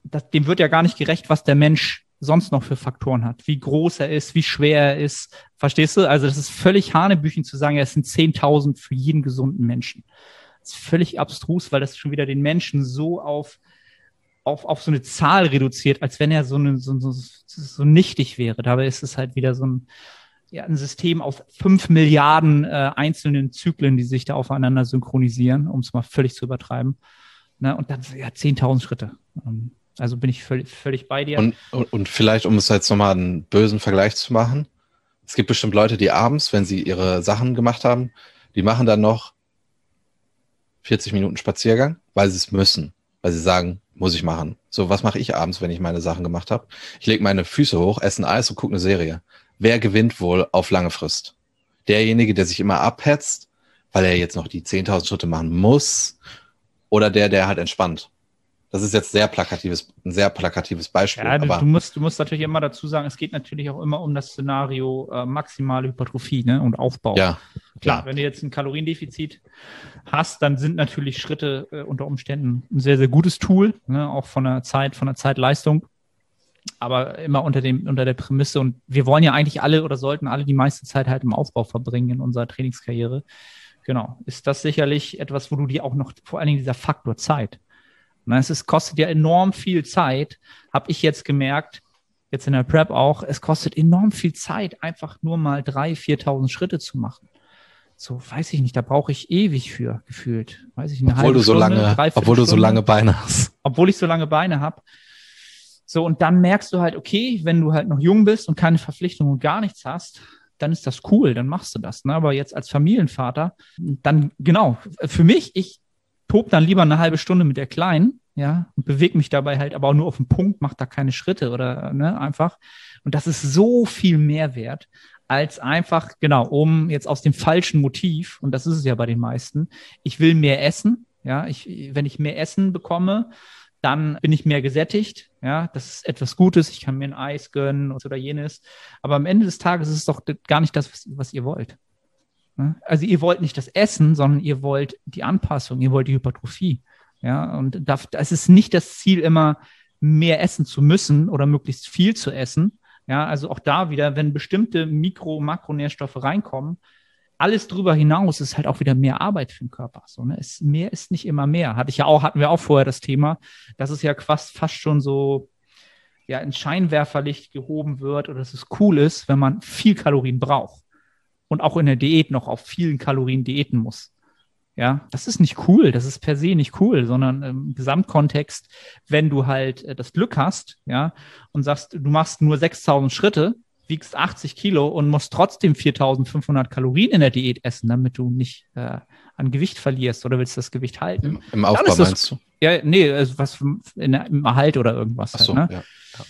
das, dem wird ja gar nicht gerecht, was der Mensch sonst noch für Faktoren hat, wie groß er ist, wie schwer er ist. Verstehst du? Also das ist völlig Hanebüchen zu sagen, es sind 10.000 für jeden gesunden Menschen. Das ist völlig abstrus, weil das schon wieder den Menschen so auf, auf, auf so eine Zahl reduziert, als wenn er so, eine, so, so, so nichtig wäre. Dabei ist es halt wieder so ein, ja, ein System aus fünf Milliarden äh, einzelnen Zyklen, die sich da aufeinander synchronisieren, um es mal völlig zu übertreiben. Ne? Und dann ja 10.000 Schritte. Ähm, also bin ich völlig, völlig bei dir. Und, und, und vielleicht, um es jetzt nochmal einen bösen Vergleich zu machen, es gibt bestimmt Leute, die abends, wenn sie ihre Sachen gemacht haben, die machen dann noch 40 Minuten Spaziergang, weil sie es müssen, weil sie sagen, muss ich machen. So, was mache ich abends, wenn ich meine Sachen gemacht habe? Ich lege meine Füße hoch, esse ein Eis und gucke eine Serie. Wer gewinnt wohl auf lange Frist? Derjenige, der sich immer abhetzt, weil er jetzt noch die 10.000 Schritte machen muss, oder der, der halt entspannt? Das ist jetzt sehr plakatives, ein sehr plakatives Beispiel. Ja, du, du, musst, du musst natürlich immer dazu sagen, es geht natürlich auch immer um das Szenario äh, maximale Hypertrophie ne, und Aufbau. Ja. Klar, wenn du jetzt ein Kaloriendefizit hast, dann sind natürlich Schritte äh, unter Umständen ein sehr, sehr gutes Tool, ne, auch von der Zeit, von der Zeitleistung. Aber immer unter dem, unter der Prämisse. Und wir wollen ja eigentlich alle oder sollten alle die meiste Zeit halt im Aufbau verbringen in unserer Trainingskarriere. Genau. Ist das sicherlich etwas, wo du dir auch noch, vor allen Dingen dieser Faktor Zeit, Ne, es ist, kostet ja enorm viel Zeit, habe ich jetzt gemerkt, jetzt in der Prep auch, es kostet enorm viel Zeit, einfach nur mal 3.000, 4.000 Schritte zu machen. So, weiß ich nicht, da brauche ich ewig für, gefühlt. Weiß ich, eine obwohl du so Stunde, lange, obwohl du so lange Beine hast. Obwohl ich so lange Beine habe. So, und dann merkst du halt, okay, wenn du halt noch jung bist und keine Verpflichtung und gar nichts hast, dann ist das cool, dann machst du das. Ne? Aber jetzt als Familienvater, dann, genau, für mich, ich tob dann lieber eine halbe Stunde mit der Kleinen, ja, und bewege mich dabei halt aber auch nur auf den Punkt, mach da keine Schritte oder ne, einfach. Und das ist so viel Mehrwert, als einfach, genau, um jetzt aus dem falschen Motiv, und das ist es ja bei den meisten, ich will mehr essen, ja, ich, wenn ich mehr Essen bekomme, dann bin ich mehr gesättigt, ja, das ist etwas Gutes, ich kann mir ein Eis gönnen oder jenes, aber am Ende des Tages ist es doch gar nicht das, was, was ihr wollt. Ne? Also ihr wollt nicht das Essen, sondern ihr wollt die Anpassung, ihr wollt die Hypertrophie. Ja, und das ist nicht das Ziel, immer mehr essen zu müssen oder möglichst viel zu essen. Ja, also auch da wieder, wenn bestimmte Mikro- und Makronährstoffe reinkommen, alles drüber hinaus ist halt auch wieder mehr Arbeit für den Körper. So, ne? es, mehr ist nicht immer mehr. Hatte ich ja auch, hatten wir auch vorher das Thema, dass es ja fast, fast schon so ja, in Scheinwerferlicht gehoben wird oder dass es cool ist, wenn man viel Kalorien braucht und auch in der Diät noch auf vielen Kalorien diäten muss. Ja, das ist nicht cool, das ist per se nicht cool, sondern im Gesamtkontext, wenn du halt äh, das Glück hast, ja, und sagst, du machst nur 6000 Schritte, wiegst 80 Kilo und musst trotzdem 4500 Kalorien in der Diät essen, damit du nicht äh, an Gewicht verlierst oder willst das Gewicht halten. Im, im Aufbau das, meinst du? Ja, nee, also was in, im Erhalt oder irgendwas. Ach halt, so, halt, ne? ja, ja.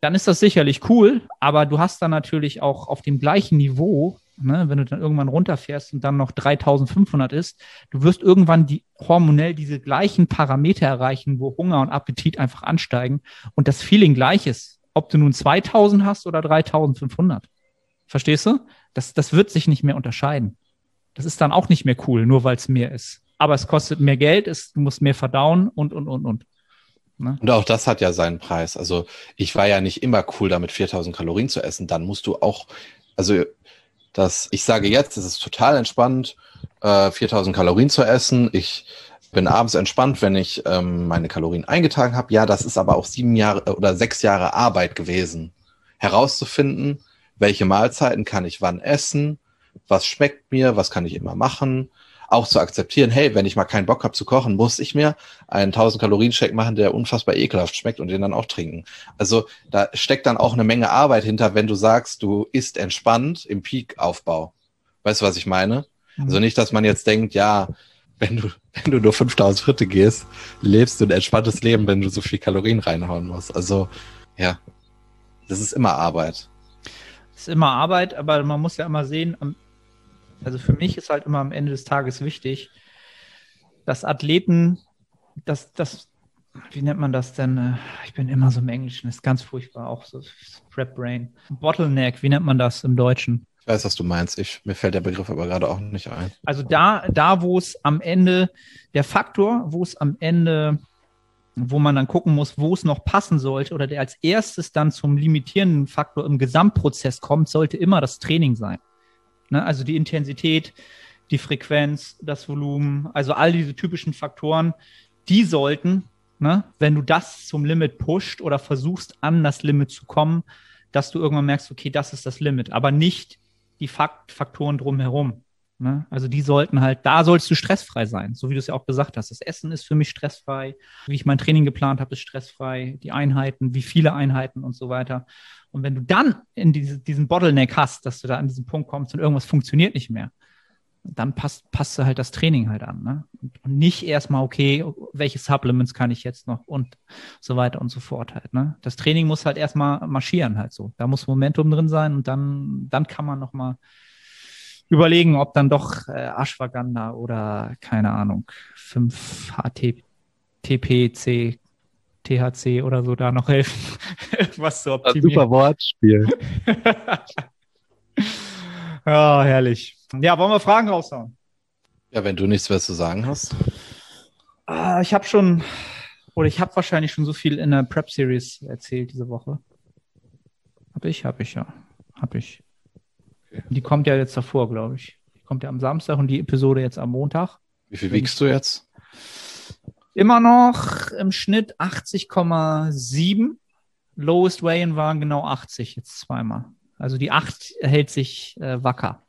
Dann ist das sicherlich cool, aber du hast dann natürlich auch auf dem gleichen Niveau ne, wenn du dann irgendwann runterfährst und dann noch 3500 ist, du wirst irgendwann die hormonell diese gleichen Parameter erreichen, wo Hunger und Appetit einfach ansteigen und das Feeling gleich ist, ob du nun 2000 hast oder 3500. Verstehst du? Das, das wird sich nicht mehr unterscheiden. Das ist dann auch nicht mehr cool, nur weil es mehr ist. Aber es kostet mehr Geld, es, du musst mehr verdauen und, und, und, und. Ne? Und auch das hat ja seinen Preis. Also ich war ja nicht immer cool damit, 4000 Kalorien zu essen. Dann musst du auch, also dass ich sage jetzt, es ist total entspannt, äh, 4000 Kalorien zu essen. Ich bin abends entspannt, wenn ich ähm, meine Kalorien eingetragen habe. Ja, das ist aber auch sieben Jahre äh, oder sechs Jahre Arbeit gewesen, herauszufinden, welche Mahlzeiten kann ich wann essen, was schmeckt mir, was kann ich immer machen, auch zu akzeptieren, hey, wenn ich mal keinen Bock habe zu kochen, muss ich mir einen 1000 Kalorien Shake machen, der unfassbar ekelhaft schmeckt und den dann auch trinken. Also da steckt dann auch eine Menge Arbeit hinter, wenn du sagst, du isst entspannt im Peak-Aufbau. Weißt du, was ich meine? Mhm. Also nicht, dass man jetzt denkt, ja, wenn du, wenn du nur 5000 Schritte gehst, lebst du ein entspanntes Leben, wenn du so viel Kalorien reinhauen musst. Also, ja, das ist immer Arbeit. Das ist immer Arbeit, aber man muss ja immer sehen, also für mich ist halt immer am Ende des Tages wichtig, dass Athleten, dass das, wie nennt man das denn? Äh, ich bin immer so im Englischen, ist ganz furchtbar, auch so Prep Brain. Bottleneck, wie nennt man das im Deutschen? Ich weiß, was du meinst. Ich, mir fällt der Begriff aber gerade auch nicht ein. Also da, da, wo es am Ende, der Faktor, wo es am Ende, wo man dann gucken muss, wo es noch passen sollte oder der als erstes dann zum limitierenden Faktor im Gesamtprozess kommt, sollte immer das Training sein. Ne? Also die Intensität, die Frequenz, das Volumen, also all diese typischen Faktoren, die sollten ne, wenn du das zum Limit pusht oder versuchst, an das Limit zu kommen, dass du irgendwann merkst, okay, das ist das Limit, aber nicht die Fakt Faktoren drumherum. Ne? Also die sollten halt, da sollst du stressfrei sein, so wie du es ja auch gesagt hast. Das Essen ist für mich stressfrei, wie ich mein Training geplant habe, ist stressfrei, die Einheiten, wie viele Einheiten und so weiter. Und wenn du dann in diese, diesen Bottleneck hast, dass du da an diesen Punkt kommst und irgendwas funktioniert nicht mehr, dann passt, passt du halt das Training halt an. Ne? Und nicht erstmal, okay, welche Supplements kann ich jetzt noch und so weiter und so fort halt. Ne? Das Training muss halt erstmal marschieren halt so. Da muss Momentum drin sein und dann, dann kann man nochmal überlegen, ob dann doch äh, Ashwagandha oder keine Ahnung, 5 HT, TPC, THC oder so da noch helfen, was zu optimieren. Super Wortspiel. Ja, herrlich. Ja, wollen wir Fragen raushauen? Ja, wenn du nichts mehr zu sagen hast. Ah, ich habe schon, oder ich habe wahrscheinlich schon so viel in der Prep Series erzählt diese Woche. Hab ich, hab ich, ja. Hab ich. Die kommt ja jetzt davor, glaube ich. Die kommt ja am Samstag und die Episode jetzt am Montag. Wie viel wiegst du jetzt? Immer noch im Schnitt 80,7. Lowest Weigh-In waren genau 80 jetzt zweimal. Also die 8 hält sich äh, wacker.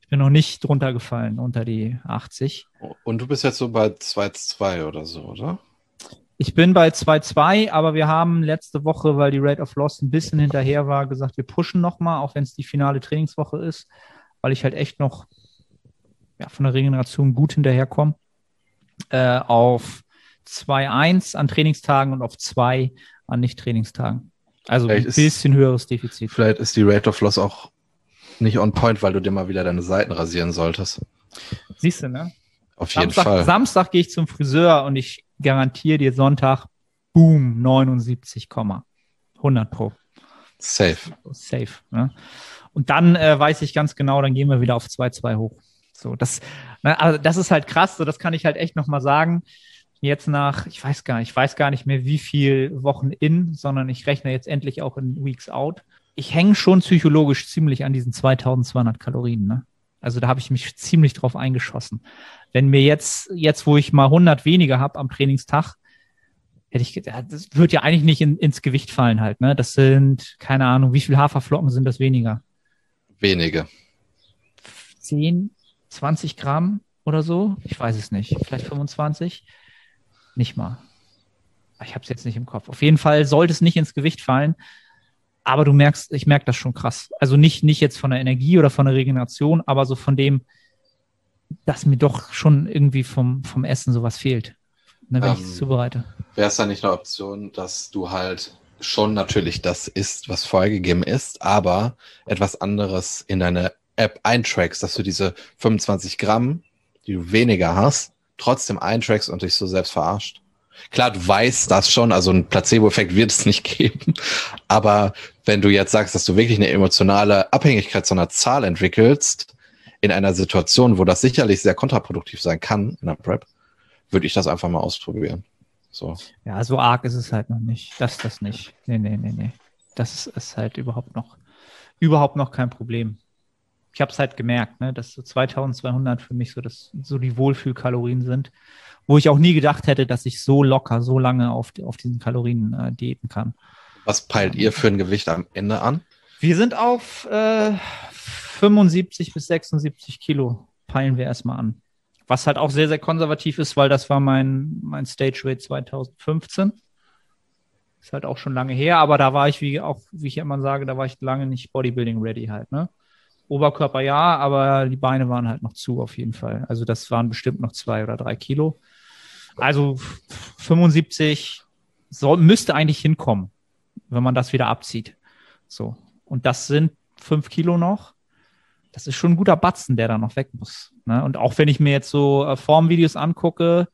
Ich bin noch nicht drunter gefallen unter die 80. Und du bist jetzt so bei 2,2 oder so, oder? Ich bin bei 2,2, aber wir haben letzte Woche, weil die Rate of Loss ein bisschen hinterher war, gesagt, wir pushen nochmal, auch wenn es die finale Trainingswoche ist, weil ich halt echt noch ja, von der Regeneration gut hinterherkomme. Äh, auf 2,1 an Trainingstagen und auf 2 an Nicht-Trainingstagen. Also vielleicht ein bisschen ist, höheres Defizit. Vielleicht ist die Rate of Loss auch nicht on point, weil du dir mal wieder deine Seiten rasieren solltest. Siehst du, ne? Auf jeden Samstag, Fall. Samstag gehe ich zum Friseur und ich garantiere dir Sonntag, boom, 79, 100 pro. Safe. Safe. Ne? Und dann äh, weiß ich ganz genau, dann gehen wir wieder auf 2-2 hoch. So, das, ne, also das ist halt krass, so das kann ich halt echt nochmal sagen jetzt nach, ich weiß gar nicht, ich weiß gar nicht mehr, wie viel Wochen in, sondern ich rechne jetzt endlich auch in Weeks out. Ich hänge schon psychologisch ziemlich an diesen 2200 Kalorien. Ne? Also da habe ich mich ziemlich drauf eingeschossen. Wenn mir jetzt, jetzt wo ich mal 100 weniger habe am Trainingstag, hätte ich, das wird ja eigentlich nicht in, ins Gewicht fallen halt. Ne? Das sind, keine Ahnung, wie viel Haferflocken sind das weniger? Wenige. 10, 20 Gramm oder so? Ich weiß es nicht. Vielleicht 25? Nicht mal. Ich habe es jetzt nicht im Kopf. Auf jeden Fall sollte es nicht ins Gewicht fallen. Aber du merkst, ich merke das schon krass. Also nicht, nicht jetzt von der Energie oder von der Regeneration, aber so von dem, dass mir doch schon irgendwie vom, vom Essen sowas fehlt, ne, wenn ähm, ich es zubereite. Wäre es da nicht eine Option, dass du halt schon natürlich das isst, was vorgegeben ist, aber etwas anderes in deine App eintrackst, dass du diese 25 Gramm, die du weniger hast, trotzdem eintrackst und dich so selbst verarscht. Klar, du weißt das schon, also ein Placebo-Effekt wird es nicht geben. Aber wenn du jetzt sagst, dass du wirklich eine emotionale Abhängigkeit zu einer Zahl entwickelst, in einer Situation, wo das sicherlich sehr kontraproduktiv sein kann in der Prep, würde ich das einfach mal ausprobieren. So. Ja, so arg ist es halt noch nicht. Das, das nicht. Nee, nee, nee, nee. Das ist halt überhaupt noch, überhaupt noch kein Problem ich habe es halt gemerkt, ne, dass so 2200 für mich so, das, so die Wohlfühlkalorien sind, wo ich auch nie gedacht hätte, dass ich so locker, so lange auf, auf diesen Kalorien äh, diäten kann. Was peilt ihr für ein Gewicht am Ende an? Wir sind auf äh, 75 bis 76 Kilo, peilen wir erstmal an. Was halt auch sehr, sehr konservativ ist, weil das war mein, mein Stage Weight 2015. Ist halt auch schon lange her, aber da war ich, wie auch, wie ich immer sage, da war ich lange nicht Bodybuilding ready halt, ne? Oberkörper ja, aber die Beine waren halt noch zu auf jeden Fall. Also das waren bestimmt noch zwei oder drei Kilo. Also 75 soll, müsste eigentlich hinkommen, wenn man das wieder abzieht. So. Und das sind fünf Kilo noch. Das ist schon ein guter Batzen, der da noch weg muss. Ne? Und auch wenn ich mir jetzt so äh, Formvideos angucke,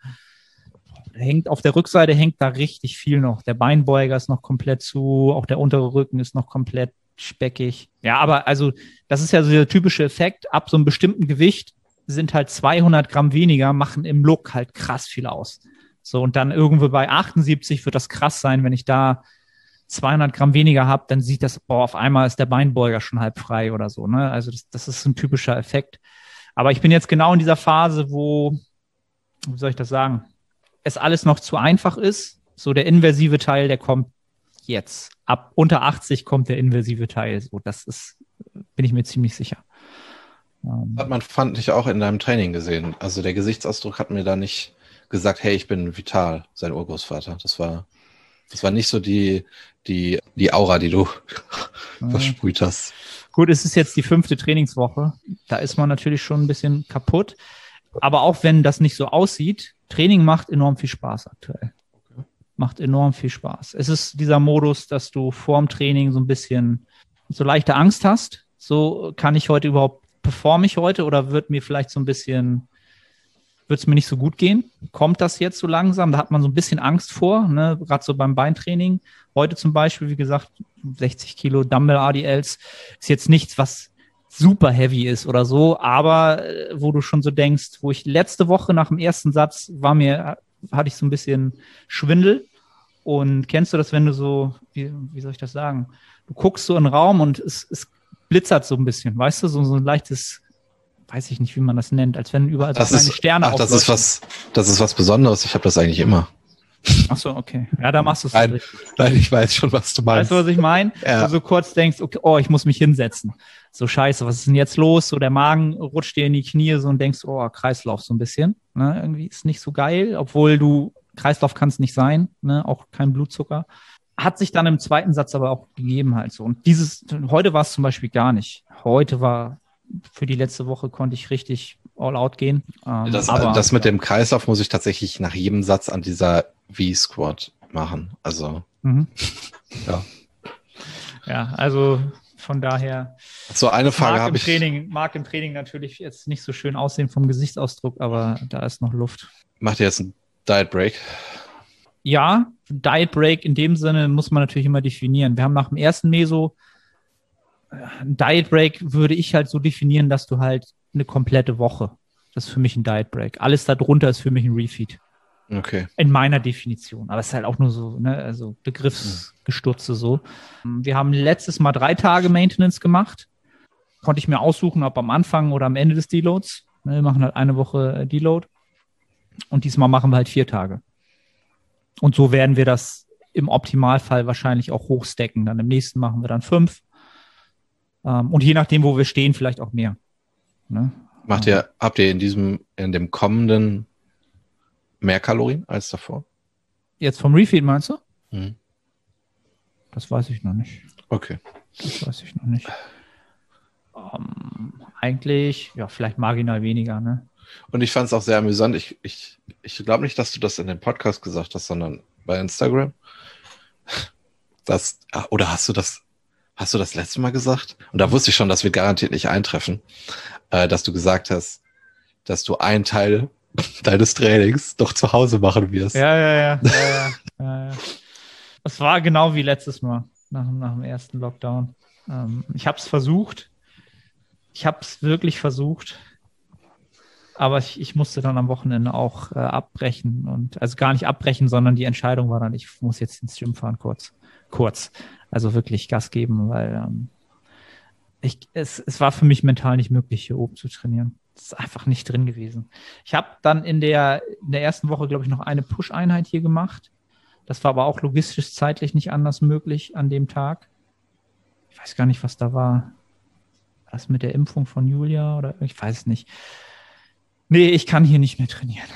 hängt auf der Rückseite hängt da richtig viel noch. Der Beinbeuger ist noch komplett zu, auch der untere Rücken ist noch komplett speckig. Ja, aber also das ist ja so der typische Effekt. Ab so einem bestimmten Gewicht sind halt 200 Gramm weniger, machen im Look halt krass viel aus. So, und dann irgendwo bei 78 wird das krass sein, wenn ich da 200 Gramm weniger habe, dann sieht das, boah, auf einmal ist der Beinbeuger schon halb frei oder so. Ne? Also das, das ist ein typischer Effekt. Aber ich bin jetzt genau in dieser Phase, wo, wie soll ich das sagen, es alles noch zu einfach ist So der inversive Teil, der kommt jetzt. Ab unter 80 kommt der inversive Teil. So, das ist, bin ich mir ziemlich sicher. Ähm, hat man, fand ich, auch in deinem Training gesehen. Also der Gesichtsausdruck hat mir da nicht gesagt, hey, ich bin vital, sein Urgroßvater. Das war, das war nicht so die, die, die Aura, die du versprüht hast. Gut, es ist jetzt die fünfte Trainingswoche. Da ist man natürlich schon ein bisschen kaputt. Aber auch wenn das nicht so aussieht, Training macht enorm viel Spaß aktuell. Macht enorm viel Spaß. Es ist dieser Modus, dass du vorm Training so ein bisschen so leichte Angst hast. So kann ich heute überhaupt, performe ich heute oder wird mir vielleicht so ein bisschen wird es mir nicht so gut gehen. Kommt das jetzt so langsam? Da hat man so ein bisschen Angst vor, ne? gerade so beim Beintraining. Heute zum Beispiel, wie gesagt, 60 Kilo Dumbbell ADLs ist jetzt nichts, was super heavy ist oder so, aber äh, wo du schon so denkst, wo ich letzte Woche nach dem ersten Satz war mir, hatte ich so ein bisschen Schwindel. Und kennst du das, wenn du so, wie, wie soll ich das sagen? Du guckst so in den Raum und es, es blitzert so ein bisschen, weißt du, so, so ein leichtes weiß ich nicht, wie man das nennt, als wenn überall das so kleine ist, Sterne Ach, das ist was, das ist was Besonderes. Ich habe das eigentlich immer. Ach so, okay. Ja, da machst du es nein, nein, ich weiß schon, was du meinst. Weißt du, was ich meine? Ja. Du so kurz denkst, okay, oh, ich muss mich hinsetzen. So scheiße, was ist denn jetzt los? So der Magen rutscht dir in die Knie so und denkst, oh, Kreislauf so ein bisschen. Ne? Irgendwie ist nicht so geil, obwohl du Kreislauf kann es nicht sein, ne? auch kein Blutzucker. Hat sich dann im zweiten Satz aber auch gegeben halt so. Und dieses, heute war es zum Beispiel gar nicht. Heute war für die letzte Woche konnte ich richtig all out gehen. Ähm, das, aber, das mit dem Kreislauf muss ich tatsächlich nach jedem Satz an dieser V-Squad machen. Also, mhm. ja. Ja, also von daher. So eine Frage habe ich. Training, mag im Training natürlich jetzt nicht so schön aussehen vom Gesichtsausdruck, aber da ist noch Luft. Macht ihr jetzt einen Diet Break? Ja, Diet Break in dem Sinne muss man natürlich immer definieren. Wir haben nach dem ersten Meso ein Diet Break würde ich halt so definieren, dass du halt eine komplette Woche. Das ist für mich ein Diet Break. Alles darunter ist für mich ein Refeed. Okay. In meiner Definition. Aber es ist halt auch nur so, ne, also Begriffsgestürze so. Wir haben letztes Mal drei Tage Maintenance gemacht. Konnte ich mir aussuchen, ob am Anfang oder am Ende des Deloads. Ne, wir machen halt eine Woche äh, Deload. Und diesmal machen wir halt vier Tage. Und so werden wir das im Optimalfall wahrscheinlich auch hochstecken. Dann im nächsten machen wir dann fünf. Ähm, und je nachdem, wo wir stehen, vielleicht auch mehr. Ne? Macht ihr, habt ihr in diesem, in dem kommenden mehr Kalorien als davor? Jetzt vom Refeed meinst du? Mhm. Das weiß ich noch nicht. Okay. Das weiß ich noch nicht. Ähm, eigentlich, ja, vielleicht marginal weniger, ne? Und ich fand es auch sehr amüsant. Ich, ich, ich glaube nicht, dass du das in dem Podcast gesagt hast, sondern bei Instagram. Das, ah, oder hast du das hast du das letzte Mal gesagt? Und da wusste ich schon, dass wir garantiert nicht eintreffen, äh, dass du gesagt hast, dass du einen Teil deines Trainings doch zu Hause machen wirst. Ja, ja, ja. ja, ja, ja, ja. Das war genau wie letztes Mal, nach, nach dem ersten Lockdown. Ähm, ich habe es versucht. Ich habe es wirklich versucht. Aber ich, ich musste dann am Wochenende auch äh, abbrechen. Und also gar nicht abbrechen, sondern die Entscheidung war dann, ich muss jetzt ins Gym fahren kurz. Kurz. Also wirklich Gas geben, weil ähm, ich, es, es war für mich mental nicht möglich, hier oben zu trainieren. Das ist einfach nicht drin gewesen. Ich habe dann in der, in der ersten Woche, glaube ich, noch eine Push-Einheit hier gemacht. Das war aber auch logistisch zeitlich nicht anders möglich an dem Tag. Ich weiß gar nicht, was da war. Was mit der Impfung von Julia oder ich weiß es nicht. Nee, ich kann hier nicht mehr trainieren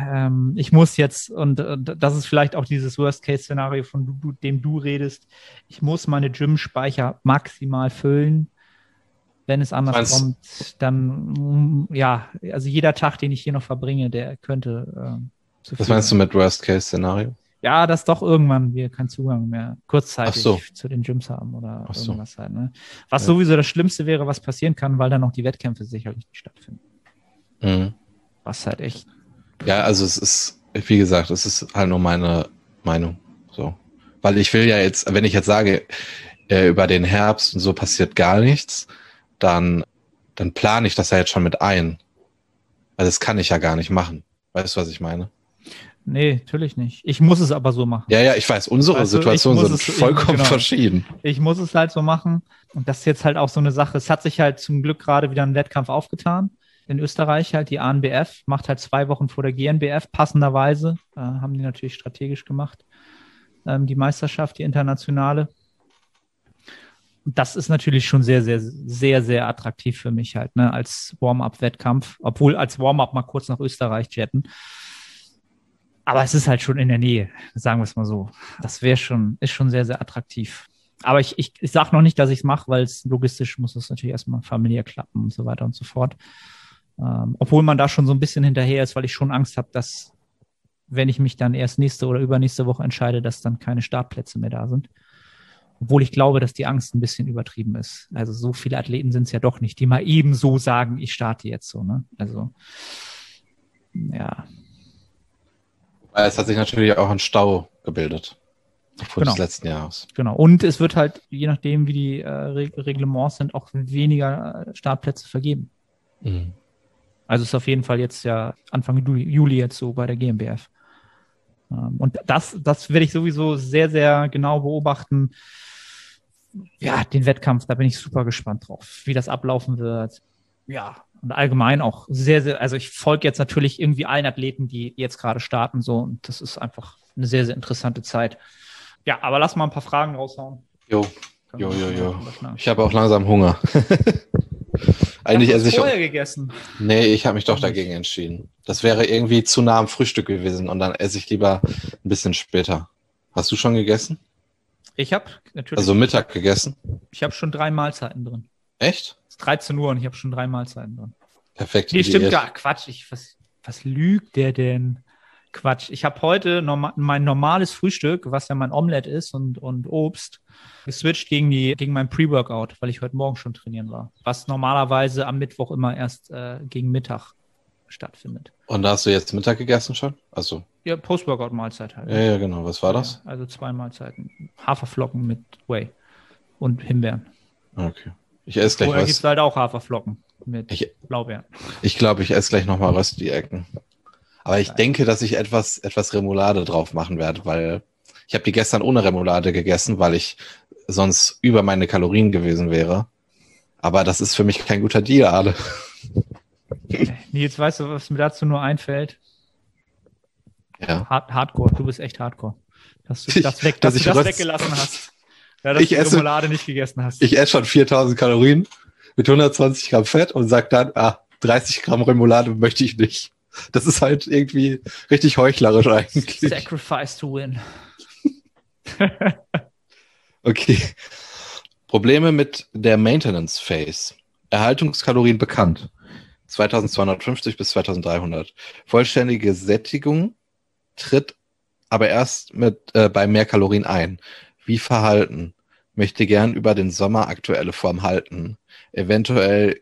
ähm, ich muss jetzt, und, und, das ist vielleicht auch dieses Worst-Case-Szenario, von du, dem du redest, ich muss meine Gym-Speicher maximal füllen. Wenn es anders Meinst, kommt, dann, ja, also jeder Tag, den ich hier noch verbringe, der könnte äh, zu Was meinst du mit Worst-Case-Szenario? Ja, dass doch irgendwann wir keinen Zugang mehr kurzzeitig so. zu den Gyms haben oder Ach irgendwas so. halt. Ne? Was ja. sowieso das Schlimmste wäre, was passieren kann, weil dann noch die Wettkämpfe sicherlich nicht stattfinden. Mhm. Was halt echt ja, also es ist, wie gesagt, es ist halt nur meine Meinung. So. Weil ich will ja jetzt, wenn ich jetzt sage, äh, über den Herbst und so passiert gar nichts, dann, dann plane ich das ja jetzt schon mit ein. Weil das kann ich ja gar nicht machen. Weißt du, was ich meine? Nee, natürlich nicht. Ich muss es aber so machen. Ja, ja, ich weiß, unsere weißt Situationen sind es, vollkommen genau. verschieden. Ich muss es halt so machen. Und das ist jetzt halt auch so eine Sache. Es hat sich halt zum Glück gerade wieder ein Wettkampf aufgetan in Österreich halt die ANBF, macht halt zwei Wochen vor der GNBF, passenderweise, äh, haben die natürlich strategisch gemacht, ähm, die Meisterschaft, die internationale. Das ist natürlich schon sehr, sehr, sehr, sehr attraktiv für mich halt, ne, als Warm-up-Wettkampf, obwohl als Warm-up mal kurz nach Österreich jetten. Aber es ist halt schon in der Nähe, sagen wir es mal so. Das wäre schon, ist schon sehr, sehr attraktiv. Aber ich, ich, ich sage noch nicht, dass ich es mache, weil es logistisch muss es natürlich erstmal familiär klappen und so weiter und so fort. Ähm, obwohl man da schon so ein bisschen hinterher ist, weil ich schon Angst habe, dass wenn ich mich dann erst nächste oder übernächste Woche entscheide, dass dann keine Startplätze mehr da sind. Obwohl ich glaube, dass die Angst ein bisschen übertrieben ist. Also so viele Athleten sind es ja doch nicht, die mal eben so sagen, ich starte jetzt so. Ne? Also ja. Es hat sich natürlich auch ein Stau gebildet. Aufgrund genau. des letzten Jahres. Genau. Und es wird halt, je nachdem, wie die äh, Reglements sind, auch weniger äh, Startplätze vergeben. Mhm. Also ist auf jeden Fall jetzt ja Anfang Juli jetzt so bei der GmbF. Ähm, und das, das werde ich sowieso sehr, sehr genau beobachten. Ja, den Wettkampf, da bin ich super gespannt drauf, wie das ablaufen wird. Ja, und allgemein auch sehr, sehr, also ich folge jetzt natürlich irgendwie allen Athleten, die jetzt gerade starten, so, und das ist einfach eine sehr, sehr interessante Zeit. Ja, aber lass mal ein paar Fragen raushauen. Jo, jo, jo, jo. Ich habe auch langsam Hunger. Eigentlich esse ich vorher gegessen. Nee, ich habe mich doch dagegen entschieden. Das wäre irgendwie zu nah am Frühstück gewesen und dann esse ich lieber ein bisschen später. Hast du schon gegessen? Ich habe natürlich. Also Mittag gegessen? Ich habe schon drei Mahlzeiten drin. Echt? Es ist 13 Uhr und ich habe schon drei Mahlzeiten drin. Perfekt. Nee, stimmt gar. Quatsch. Ich, was, was lügt der denn? Quatsch. Ich habe heute norma mein normales Frühstück, was ja mein Omelette ist und, und Obst, geswitcht gegen, die, gegen mein Pre-Workout, weil ich heute Morgen schon trainieren war. Was normalerweise am Mittwoch immer erst äh, gegen Mittag stattfindet. Und da hast du jetzt Mittag gegessen schon? Also. Ja, Post-Workout-Mahlzeit halt. Ja, ja, genau. Was war das? Ja, also zwei Mahlzeiten. Haferflocken mit Whey und Himbeeren. Okay. Ich esse gleich Oder was. gibt halt auch Haferflocken mit ich, Blaubeeren. Ich glaube, ich esse gleich nochmal Rösti-Ecken. Aber ich denke, dass ich etwas, etwas Remoulade drauf machen werde, weil ich habe die gestern ohne Remoulade gegessen, weil ich sonst über meine Kalorien gewesen wäre. Aber das ist für mich kein guter Deal, Ade. Nils, weißt du, was mir dazu nur einfällt? Ja. Hard Hardcore, du bist echt Hardcore. Dass du das, weg, dass, dass du das weggelassen hast. Ja, dass ich du esse, Remoulade nicht gegessen hast. Ich esse schon 4000 Kalorien mit 120 Gramm Fett und sag dann, ah, 30 Gramm Remoulade möchte ich nicht. Das ist halt irgendwie richtig heuchlerisch eigentlich. Sacrifice to win. okay. Probleme mit der Maintenance Phase. Erhaltungskalorien bekannt. 2250 bis 2300. Vollständige Sättigung tritt aber erst mit äh, bei mehr Kalorien ein. Wie verhalten? Möchte gern über den Sommer aktuelle Form halten. Eventuell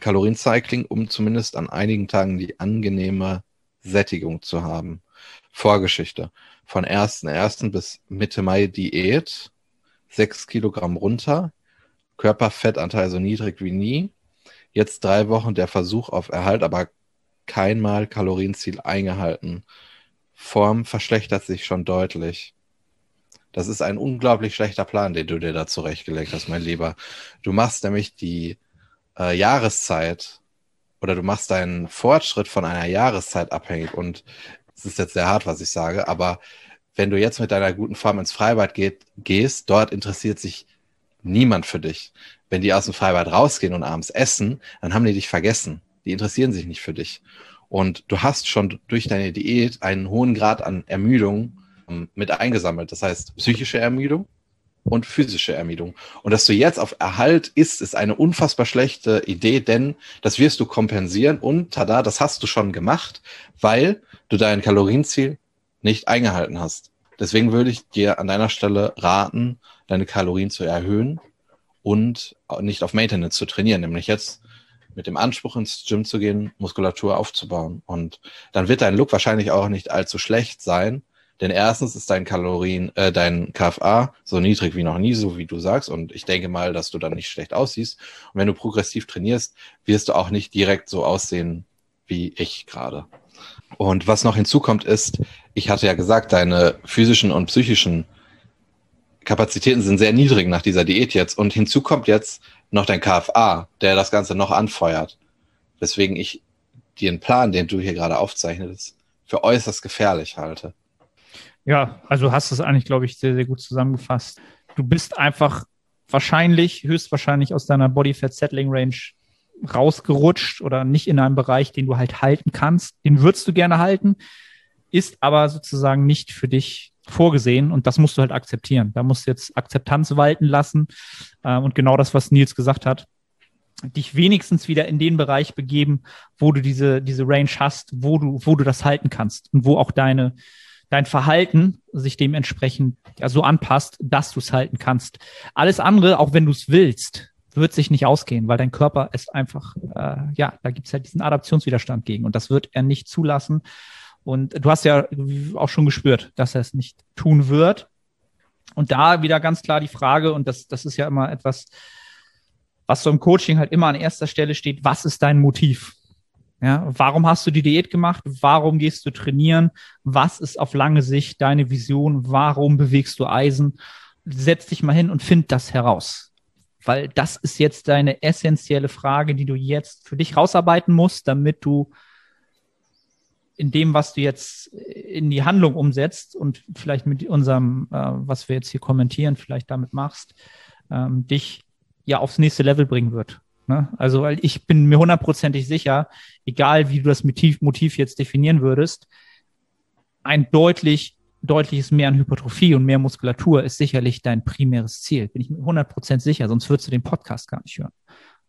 Kaloriencycling, um zumindest an einigen Tagen die angenehme Sättigung zu haben. Vorgeschichte. Von 1.1. bis Mitte Mai Diät. 6 Kilogramm runter. Körperfettanteil so niedrig wie nie. Jetzt drei Wochen der Versuch auf Erhalt, aber keinmal Kalorienziel eingehalten. Form verschlechtert sich schon deutlich. Das ist ein unglaublich schlechter Plan, den du dir da zurechtgelegt hast, mein Lieber. Du machst nämlich die äh, Jahreszeit oder du machst deinen Fortschritt von einer Jahreszeit abhängig und es ist jetzt sehr hart, was ich sage, aber wenn du jetzt mit deiner guten Form ins Freibad geht, gehst, dort interessiert sich niemand für dich. Wenn die aus dem Freibad rausgehen und abends essen, dann haben die dich vergessen. Die interessieren sich nicht für dich. Und du hast schon durch deine Diät einen hohen Grad an Ermüdung ähm, mit eingesammelt. Das heißt psychische Ermüdung, und physische Ermüdung. Und dass du jetzt auf Erhalt isst, ist eine unfassbar schlechte Idee, denn das wirst du kompensieren und tada, das hast du schon gemacht, weil du dein Kalorienziel nicht eingehalten hast. Deswegen würde ich dir an deiner Stelle raten, deine Kalorien zu erhöhen und nicht auf Maintenance zu trainieren, nämlich jetzt mit dem Anspruch ins Gym zu gehen, Muskulatur aufzubauen. Und dann wird dein Look wahrscheinlich auch nicht allzu schlecht sein, denn erstens ist dein Kalorien, äh, dein KFA so niedrig wie noch nie, so wie du sagst. Und ich denke mal, dass du dann nicht schlecht aussiehst. Und wenn du progressiv trainierst, wirst du auch nicht direkt so aussehen wie ich gerade. Und was noch hinzukommt ist, ich hatte ja gesagt, deine physischen und psychischen Kapazitäten sind sehr niedrig nach dieser Diät jetzt. Und hinzu kommt jetzt noch dein KFA, der das Ganze noch anfeuert. Weswegen ich den Plan, den du hier gerade aufzeichnest, für äußerst gefährlich halte. Ja, also hast es eigentlich, glaube ich, sehr, sehr gut zusammengefasst. Du bist einfach wahrscheinlich, höchstwahrscheinlich aus deiner Body Fat Settling Range rausgerutscht oder nicht in einem Bereich, den du halt halten kannst. Den würdest du gerne halten, ist aber sozusagen nicht für dich vorgesehen und das musst du halt akzeptieren. Da musst du jetzt Akzeptanz walten lassen äh, und genau das, was Nils gesagt hat, dich wenigstens wieder in den Bereich begeben, wo du diese, diese Range hast, wo du, wo du das halten kannst und wo auch deine, dein Verhalten sich dementsprechend ja, so anpasst, dass du es halten kannst. Alles andere, auch wenn du es willst, wird sich nicht ausgehen, weil dein Körper ist einfach, äh, ja, da gibt es halt diesen Adaptionswiderstand gegen und das wird er nicht zulassen. Und du hast ja auch schon gespürt, dass er es nicht tun wird. Und da wieder ganz klar die Frage, und das, das ist ja immer etwas, was so im Coaching halt immer an erster Stelle steht, was ist dein Motiv? Ja, warum hast du die Diät gemacht? Warum gehst du trainieren? Was ist auf lange Sicht deine Vision? Warum bewegst du Eisen? Setz dich mal hin und find das heraus. Weil das ist jetzt deine essentielle Frage, die du jetzt für dich rausarbeiten musst, damit du in dem, was du jetzt in die Handlung umsetzt und vielleicht mit unserem, äh, was wir jetzt hier kommentieren, vielleicht damit machst, ähm, dich ja aufs nächste Level bringen wird. Ne? Also, weil ich bin mir hundertprozentig sicher, egal wie du das Motiv, Motiv jetzt definieren würdest, ein deutlich, deutliches Mehr an Hypertrophie und mehr Muskulatur ist sicherlich dein primäres Ziel. Bin ich mir hundertprozentig sicher, sonst würdest du den Podcast gar nicht hören.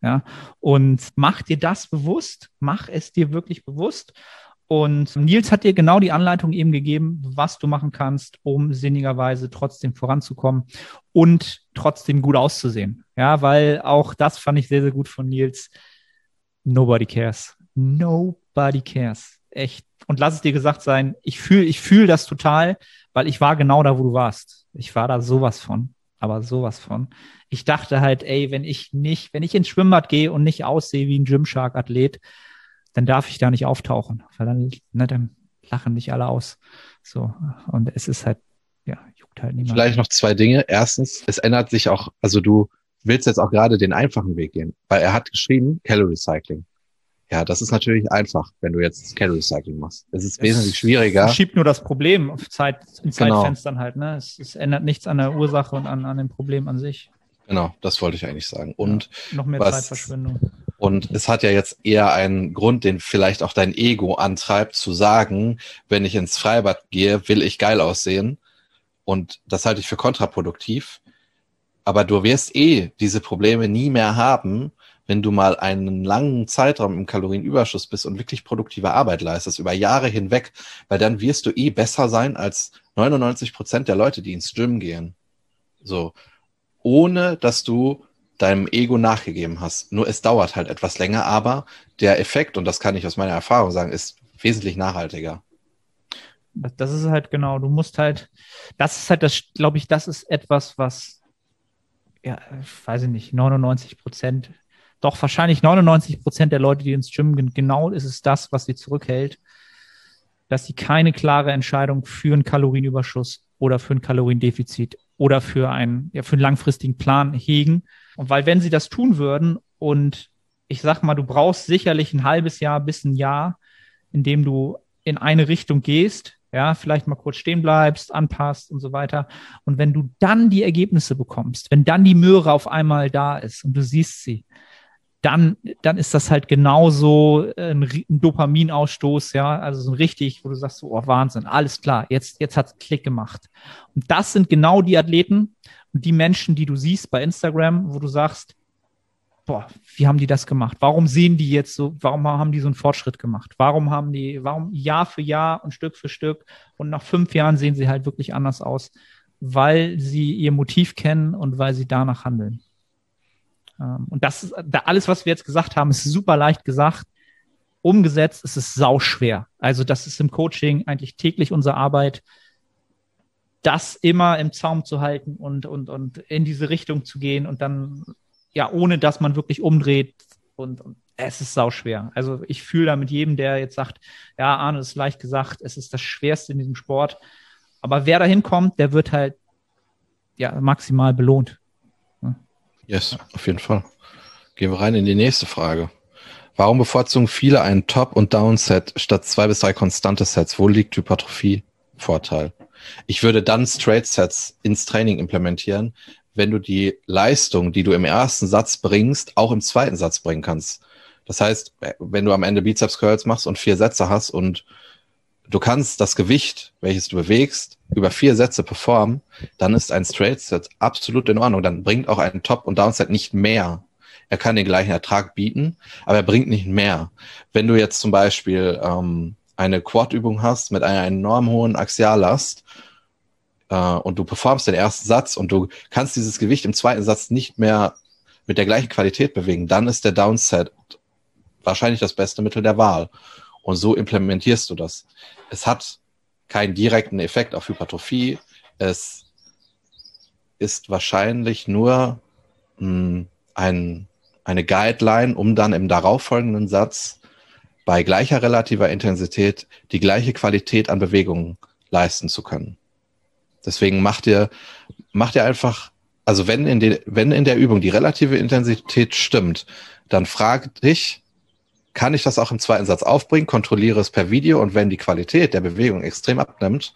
Ja, und mach dir das bewusst, mach es dir wirklich bewusst und Nils hat dir genau die Anleitung eben gegeben, was du machen kannst, um sinnigerweise trotzdem voranzukommen und trotzdem gut auszusehen. Ja, weil auch das fand ich sehr, sehr gut von Nils. Nobody cares. Nobody cares. Echt. Und lass es dir gesagt sein, ich fühle ich fühl das total, weil ich war genau da, wo du warst. Ich war da sowas von. Aber sowas von. Ich dachte halt, ey, wenn ich nicht, wenn ich ins Schwimmbad gehe und nicht aussehe wie ein Gymshark-Athlet, dann darf ich da nicht auftauchen, weil dann, ne, dann lachen nicht alle aus. So. Und es ist halt, ja, juckt halt niemand. Vielleicht noch zwei Dinge. Erstens, es ändert sich auch, also du willst jetzt auch gerade den einfachen Weg gehen, weil er hat geschrieben, Calorie Cycling. Ja, das ist natürlich einfach, wenn du jetzt Calorie Cycling machst. Es ist es wesentlich schwieriger. Es schiebt nur das Problem auf Zeit, in. Zeitfenstern genau. halt, ne? Es, es, ändert nichts an der Ursache und an, an dem Problem an sich. Genau, das wollte ich eigentlich sagen. Und ja, noch mehr was, Zeitverschwendung. Und es hat ja jetzt eher einen Grund, den vielleicht auch dein Ego antreibt, zu sagen, wenn ich ins Freibad gehe, will ich geil aussehen. Und das halte ich für kontraproduktiv. Aber du wirst eh diese Probleme nie mehr haben, wenn du mal einen langen Zeitraum im Kalorienüberschuss bist und wirklich produktive Arbeit leistest, über Jahre hinweg, weil dann wirst du eh besser sein als 99 Prozent der Leute, die ins Gym gehen. So. Ohne, dass du deinem Ego nachgegeben hast. Nur es dauert halt etwas länger, aber der Effekt, und das kann ich aus meiner Erfahrung sagen, ist wesentlich nachhaltiger. Das ist halt genau, du musst halt, das ist halt das, glaube ich, das ist etwas, was, ja, weiß ich nicht, 99 Prozent, doch wahrscheinlich 99 Prozent der Leute, die ins Gym gehen, genau ist es das, was sie zurückhält, dass sie keine klare Entscheidung für einen Kalorienüberschuss oder für ein Kaloriendefizit oder für einen, ja, für einen langfristigen Plan hegen. Und weil wenn sie das tun würden und ich sag mal, du brauchst sicherlich ein halbes Jahr bis ein Jahr, in dem du in eine Richtung gehst, ja, vielleicht mal kurz stehen bleibst, anpasst und so weiter. Und wenn du dann die Ergebnisse bekommst, wenn dann die Möhre auf einmal da ist und du siehst sie, dann, dann ist das halt genauso ein, ein Dopaminausstoß, ja, also so richtig, wo du sagst, so, oh Wahnsinn, alles klar, jetzt, jetzt hat's Klick gemacht. Und das sind genau die Athleten und die Menschen, die du siehst bei Instagram, wo du sagst, boah, wie haben die das gemacht? Warum sehen die jetzt so, warum haben die so einen Fortschritt gemacht? Warum haben die, warum Jahr für Jahr und Stück für Stück und nach fünf Jahren sehen sie halt wirklich anders aus, weil sie ihr Motiv kennen und weil sie danach handeln. Ähm, und das da alles, was wir jetzt gesagt haben, ist super leicht gesagt. Umgesetzt ist es sau schwer. Also das ist im Coaching eigentlich täglich unsere Arbeit, das immer im Zaum zu halten und, und, und in diese Richtung zu gehen und dann, ja, ohne dass man wirklich umdreht und, und es ist sau schwer. Also ich fühle da mit jedem, der jetzt sagt, ja, Arne, ist leicht gesagt, es ist das Schwerste in diesem Sport. Aber wer da hinkommt, der wird halt ja maximal belohnt. Yes, auf jeden Fall. Gehen wir rein in die nächste Frage. Warum bevorzugen viele ein Top- und Down-Set statt zwei bis drei konstante Sets? Wo liegt Hypertrophie-Vorteil? Ich würde dann Straight-Sets ins Training implementieren, wenn du die Leistung, die du im ersten Satz bringst, auch im zweiten Satz bringen kannst. Das heißt, wenn du am Ende Bizeps Curls machst und vier Sätze hast und du kannst das Gewicht, welches du bewegst, über vier Sätze performen, dann ist ein Straight Set absolut in Ordnung. Dann bringt auch ein Top- und Downset nicht mehr. Er kann den gleichen Ertrag bieten, aber er bringt nicht mehr. Wenn du jetzt zum Beispiel ähm, eine Quad-Übung hast mit einer enorm hohen Axiallast äh, und du performst den ersten Satz und du kannst dieses Gewicht im zweiten Satz nicht mehr mit der gleichen Qualität bewegen, dann ist der Downset wahrscheinlich das beste Mittel der Wahl. Und so implementierst du das. Es hat keinen direkten Effekt auf Hypertrophie. Es ist wahrscheinlich nur mh, hm, ein, eine Guideline, um dann im darauffolgenden Satz bei gleicher relativer Intensität die gleiche Qualität an Bewegungen leisten zu können. Deswegen macht ihr, macht ihr einfach, also wenn in, die, wenn in der Übung die relative Intensität stimmt, dann frag dich, kann ich das auch im zweiten Satz aufbringen, kontrolliere es per Video und wenn die Qualität der Bewegung extrem abnimmt,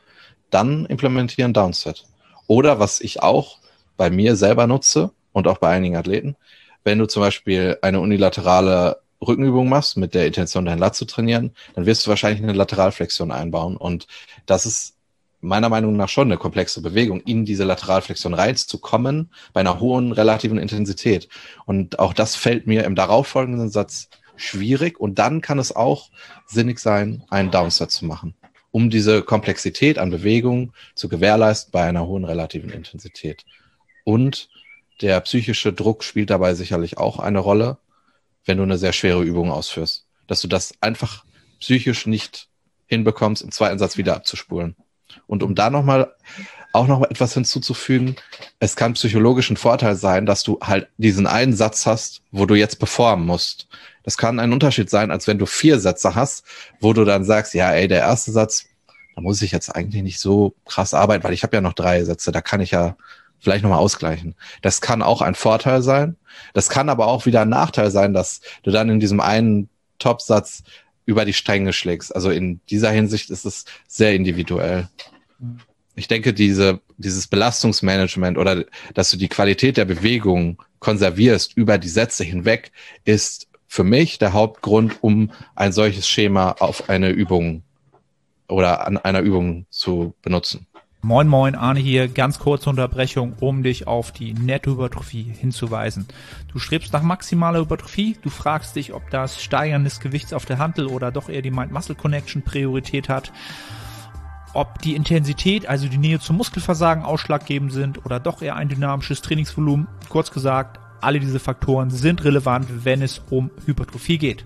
dann implementieren Downset. Oder was ich auch bei mir selber nutze und auch bei einigen Athleten, wenn du zum Beispiel eine unilaterale Rückenübung machst mit der Intention, dein Lat zu trainieren, dann wirst du wahrscheinlich eine Lateralflexion einbauen. Und das ist meiner Meinung nach schon eine komplexe Bewegung, in diese Lateralflexion reinzukommen bei einer hohen relativen Intensität. Und auch das fällt mir im darauffolgenden Satz schwierig und dann kann es auch sinnig sein, einen Downset zu machen, um diese Komplexität an Bewegung zu gewährleisten bei einer hohen relativen Intensität. Und der psychische Druck spielt dabei sicherlich auch eine Rolle, wenn du eine sehr schwere Übung ausführst, dass du das einfach psychisch nicht hinbekommst, im zweiten Satz wieder abzuspulen. Und um da nochmal auch noch etwas hinzuzufügen, es kann psychologischen Vorteil sein, dass du halt diesen einen Satz hast, wo du jetzt performen musst. Das kann ein Unterschied sein, als wenn du vier Sätze hast, wo du dann sagst, ja, ey, der erste Satz, da muss ich jetzt eigentlich nicht so krass arbeiten, weil ich habe ja noch drei Sätze, da kann ich ja vielleicht nochmal ausgleichen. Das kann auch ein Vorteil sein. Das kann aber auch wieder ein Nachteil sein, dass du dann in diesem einen Topsatz über die Stränge schlägst. Also in dieser Hinsicht ist es sehr individuell. Ich denke, diese, dieses Belastungsmanagement oder dass du die Qualität der Bewegung konservierst über die Sätze hinweg, ist für mich der Hauptgrund, um ein solches Schema auf eine Übung oder an einer Übung zu benutzen. Moin Moin, Arne hier. Ganz kurze Unterbrechung, um dich auf die Nettohypertrophie hinzuweisen. Du strebst nach maximaler Hypertrophie, du fragst dich, ob das Steigern des Gewichts auf der Handel oder doch eher die Mind-Muscle-Connection Priorität hat, ob die Intensität, also die Nähe zum Muskelversagen ausschlaggebend sind oder doch eher ein dynamisches Trainingsvolumen. Kurz gesagt, alle diese Faktoren sind relevant, wenn es um Hypertrophie geht.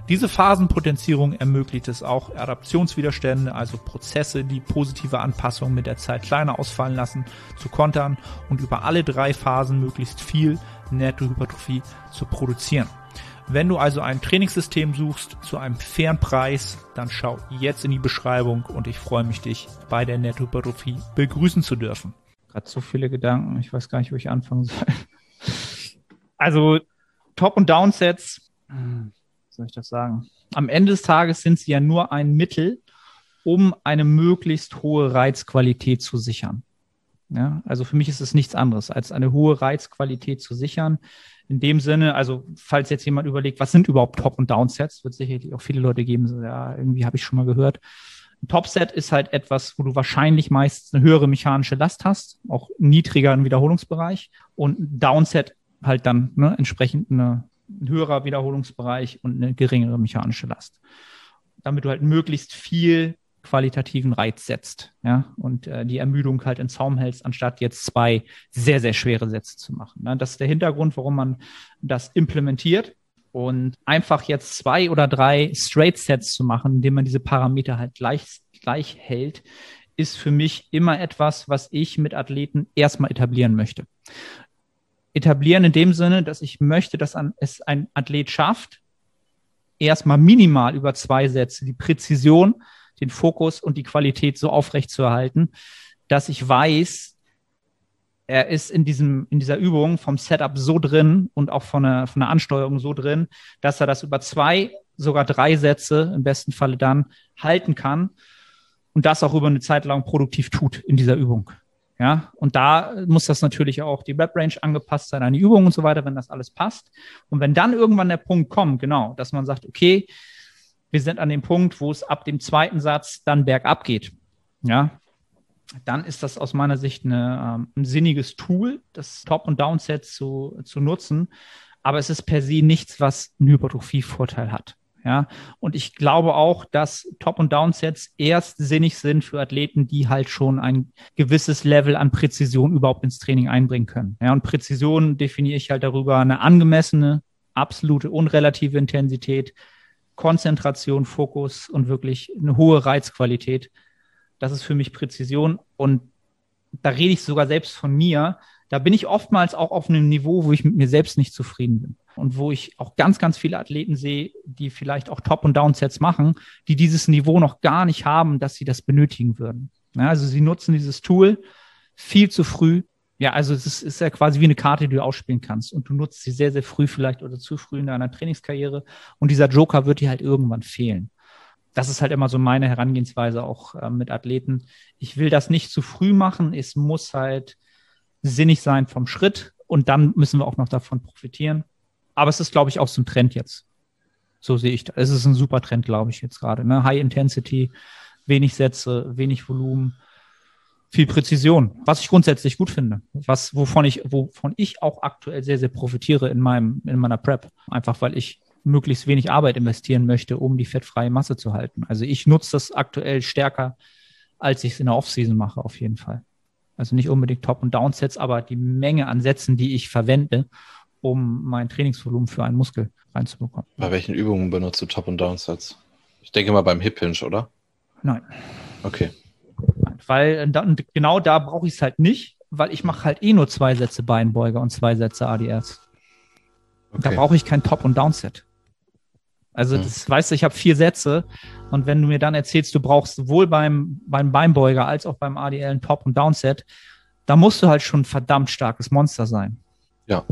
Diese Phasenpotenzierung ermöglicht es auch, Adaptionswiderstände, also Prozesse, die positive Anpassungen mit der Zeit kleiner ausfallen lassen, zu kontern und über alle drei Phasen möglichst viel Nettohypertrophie zu produzieren. Wenn du also ein Trainingssystem suchst zu einem fairen Preis, dann schau jetzt in die Beschreibung und ich freue mich, dich bei der Nettohypertrophie begrüßen zu dürfen. Gerade so viele Gedanken, ich weiß gar nicht, wo ich anfangen soll. Also Top- und Downsets, hm, soll ich das sagen? Am Ende des Tages sind sie ja nur ein Mittel, um eine möglichst hohe Reizqualität zu sichern. Ja, also für mich ist es nichts anderes, als eine hohe Reizqualität zu sichern. In dem Sinne, also falls jetzt jemand überlegt, was sind überhaupt Top- und Downsets, wird sicherlich auch viele Leute geben, so, ja, irgendwie habe ich schon mal gehört. Ein Topset ist halt etwas, wo du wahrscheinlich meist eine höhere mechanische Last hast, auch niedriger Wiederholungsbereich. Und ein Downset halt dann ne, entsprechend eine, ein höherer Wiederholungsbereich und eine geringere mechanische Last. Damit du halt möglichst viel qualitativen Reiz setzt, ja, und äh, die Ermüdung halt in Zaum hältst, anstatt jetzt zwei sehr, sehr schwere Sätze zu machen. Ne? Das ist der Hintergrund, warum man das implementiert. Und einfach jetzt zwei oder drei Straight Sets zu machen, indem man diese Parameter halt gleich, gleich hält, ist für mich immer etwas, was ich mit Athleten erstmal etablieren möchte. Etablieren in dem Sinne, dass ich möchte, dass es ein Athlet schafft, erstmal minimal über zwei Sätze die Präzision, den Fokus und die Qualität so aufrecht zu erhalten, dass ich weiß, er ist in diesem, in dieser Übung vom Setup so drin und auch von der, von der Ansteuerung so drin, dass er das über zwei, sogar drei Sätze im besten Falle dann halten kann und das auch über eine Zeit lang produktiv tut in dieser Übung. Ja, und da muss das natürlich auch die Rep-Range angepasst sein an die Übung und so weiter, wenn das alles passt. Und wenn dann irgendwann der Punkt kommt, genau, dass man sagt, okay, wir sind an dem Punkt, wo es ab dem zweiten Satz dann bergab geht. Ja, dann ist das aus meiner Sicht eine, ähm, ein sinniges Tool, das Top- und Downset zu, zu nutzen. Aber es ist per se nichts, was einen Hypertrophie-Vorteil hat. Ja, und ich glaube auch, dass Top- und Downsets erst sinnig sind für Athleten, die halt schon ein gewisses Level an Präzision überhaupt ins Training einbringen können. Ja, und Präzision definiere ich halt darüber eine angemessene, absolute und relative Intensität, Konzentration, Fokus und wirklich eine hohe Reizqualität. Das ist für mich Präzision. Und da rede ich sogar selbst von mir. Da bin ich oftmals auch auf einem Niveau, wo ich mit mir selbst nicht zufrieden bin und wo ich auch ganz, ganz viele Athleten sehe, die vielleicht auch Top- und Downsets machen, die dieses Niveau noch gar nicht haben, dass sie das benötigen würden. Ja, also sie nutzen dieses Tool viel zu früh. Ja, also es ist, ist ja quasi wie eine Karte, die du ausspielen kannst und du nutzt sie sehr, sehr früh vielleicht oder zu früh in deiner Trainingskarriere und dieser Joker wird dir halt irgendwann fehlen. Das ist halt immer so meine Herangehensweise auch äh, mit Athleten. Ich will das nicht zu früh machen. Es muss halt sinnig sein vom Schritt und dann müssen wir auch noch davon profitieren. Aber es ist, glaube ich, auch so ein Trend jetzt. So sehe ich das. Es ist ein super Trend, glaube ich, jetzt gerade. Ne? High Intensity, wenig Sätze, wenig Volumen, viel Präzision, was ich grundsätzlich gut finde. Was, wovon ich, wovon ich auch aktuell sehr, sehr profitiere in meinem, in meiner Prep. Einfach weil ich möglichst wenig Arbeit investieren möchte, um die fettfreie Masse zu halten. Also ich nutze das aktuell stärker, als ich es in der Offseason mache, auf jeden Fall. Also nicht unbedingt Top- und Downsets, aber die Menge an Sätzen, die ich verwende, um mein Trainingsvolumen für einen Muskel reinzubekommen. Bei welchen Übungen benutzt du Top- und Downsets? Ich denke mal beim Hip Hinge, oder? Nein. Okay. Nein, weil äh, da, genau da brauche ich es halt nicht, weil ich mache halt eh nur zwei Sätze Beinbeuger und zwei Sätze ADS. Okay. Da brauche ich kein Top- und Downset. Also hm. das weißt du, ich habe vier Sätze und wenn du mir dann erzählst, du brauchst sowohl beim, beim Beinbeuger als auch beim ADL ein Top- und Downset, da musst du halt schon ein verdammt starkes Monster sein. Ja.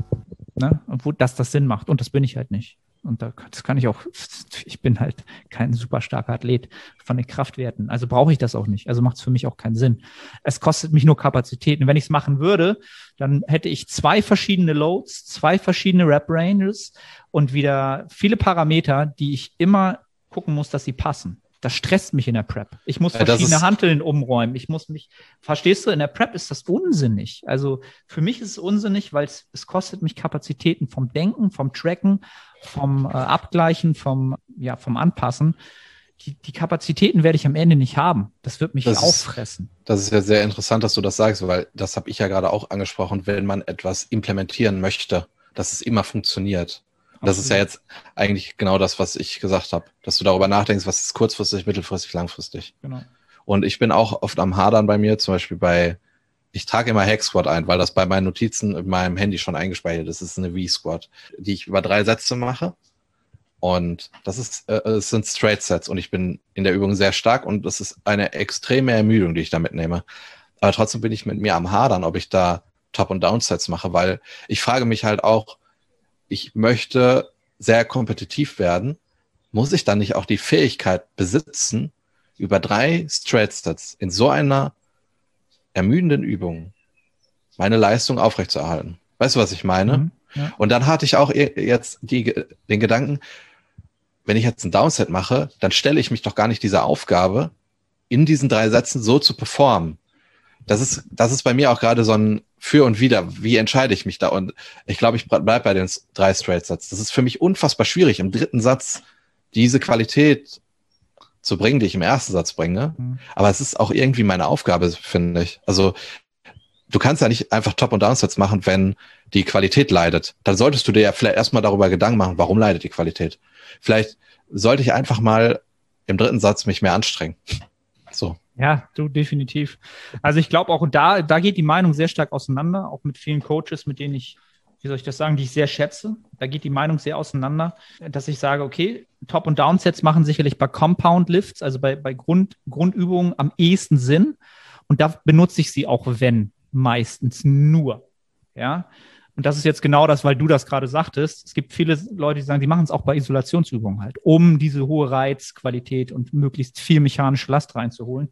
Ne? Wo, dass das Sinn macht. Und das bin ich halt nicht. Und da, das kann ich auch, ich bin halt kein super starker Athlet von den Kraftwerten. Also brauche ich das auch nicht. Also macht es für mich auch keinen Sinn. Es kostet mich nur Kapazitäten. Wenn ich es machen würde, dann hätte ich zwei verschiedene Loads, zwei verschiedene Rep-Ranges und wieder viele Parameter, die ich immer gucken muss, dass sie passen. Das stresst mich in der Prep. Ich muss verschiedene ja, Hanteln umräumen. Ich muss mich, verstehst du, in der Prep ist das unsinnig. Also für mich ist es unsinnig, weil es, es kostet mich Kapazitäten vom Denken, vom Tracken, vom äh, Abgleichen, vom, ja, vom Anpassen. Die, die Kapazitäten werde ich am Ende nicht haben. Das wird mich das auffressen. Ist, das ist ja sehr interessant, dass du das sagst, weil das habe ich ja gerade auch angesprochen, wenn man etwas implementieren möchte, dass es immer funktioniert. Das ist ja jetzt eigentlich genau das, was ich gesagt habe, dass du darüber nachdenkst, was ist kurzfristig, mittelfristig, langfristig. Genau. Und ich bin auch oft am Hadern bei mir, zum Beispiel bei, ich trage immer Hack Squad ein, weil das bei meinen Notizen in meinem Handy schon eingespeichert ist. Das ist eine V-Squad, die ich über drei Sätze mache. Und das ist, äh, es sind Straight Sets und ich bin in der Übung sehr stark und das ist eine extreme Ermüdung, die ich da mitnehme. Aber trotzdem bin ich mit mir am Hadern, ob ich da Top- und Down-Sets mache, weil ich frage mich halt auch, ich möchte sehr kompetitiv werden, muss ich dann nicht auch die Fähigkeit besitzen, über drei Straight Sets in so einer ermüdenden Übung meine Leistung aufrechtzuerhalten. Weißt du, was ich meine? Mhm, ja. Und dann hatte ich auch jetzt die, den Gedanken, wenn ich jetzt ein Downset mache, dann stelle ich mich doch gar nicht dieser Aufgabe, in diesen drei Sätzen so zu performen. Das ist, das ist bei mir auch gerade so ein für und wieder, wie entscheide ich mich da? Und ich glaube, ich bleib bei den drei Straight Sets. Das ist für mich unfassbar schwierig, im dritten Satz diese Qualität zu bringen, die ich im ersten Satz bringe. Mhm. Aber es ist auch irgendwie meine Aufgabe, finde ich. Also du kannst ja nicht einfach Top- und Downsets machen, wenn die Qualität leidet. Dann solltest du dir ja vielleicht erstmal darüber Gedanken machen, warum leidet die Qualität. Vielleicht sollte ich einfach mal im dritten Satz mich mehr anstrengen. Ja, du definitiv. Also ich glaube auch da, da geht die Meinung sehr stark auseinander, auch mit vielen Coaches, mit denen ich wie soll ich das sagen, die ich sehr schätze. Da geht die Meinung sehr auseinander, dass ich sage, okay, Top- und Downsets machen sicherlich bei Compound Lifts, also bei, bei Grund, Grundübungen am ehesten Sinn. Und da benutze ich sie auch, wenn, meistens nur. Ja. Und das ist jetzt genau das, weil du das gerade sagtest. Es gibt viele Leute, die sagen, die machen es auch bei Isolationsübungen halt, um diese hohe Reizqualität und möglichst viel mechanische Last reinzuholen.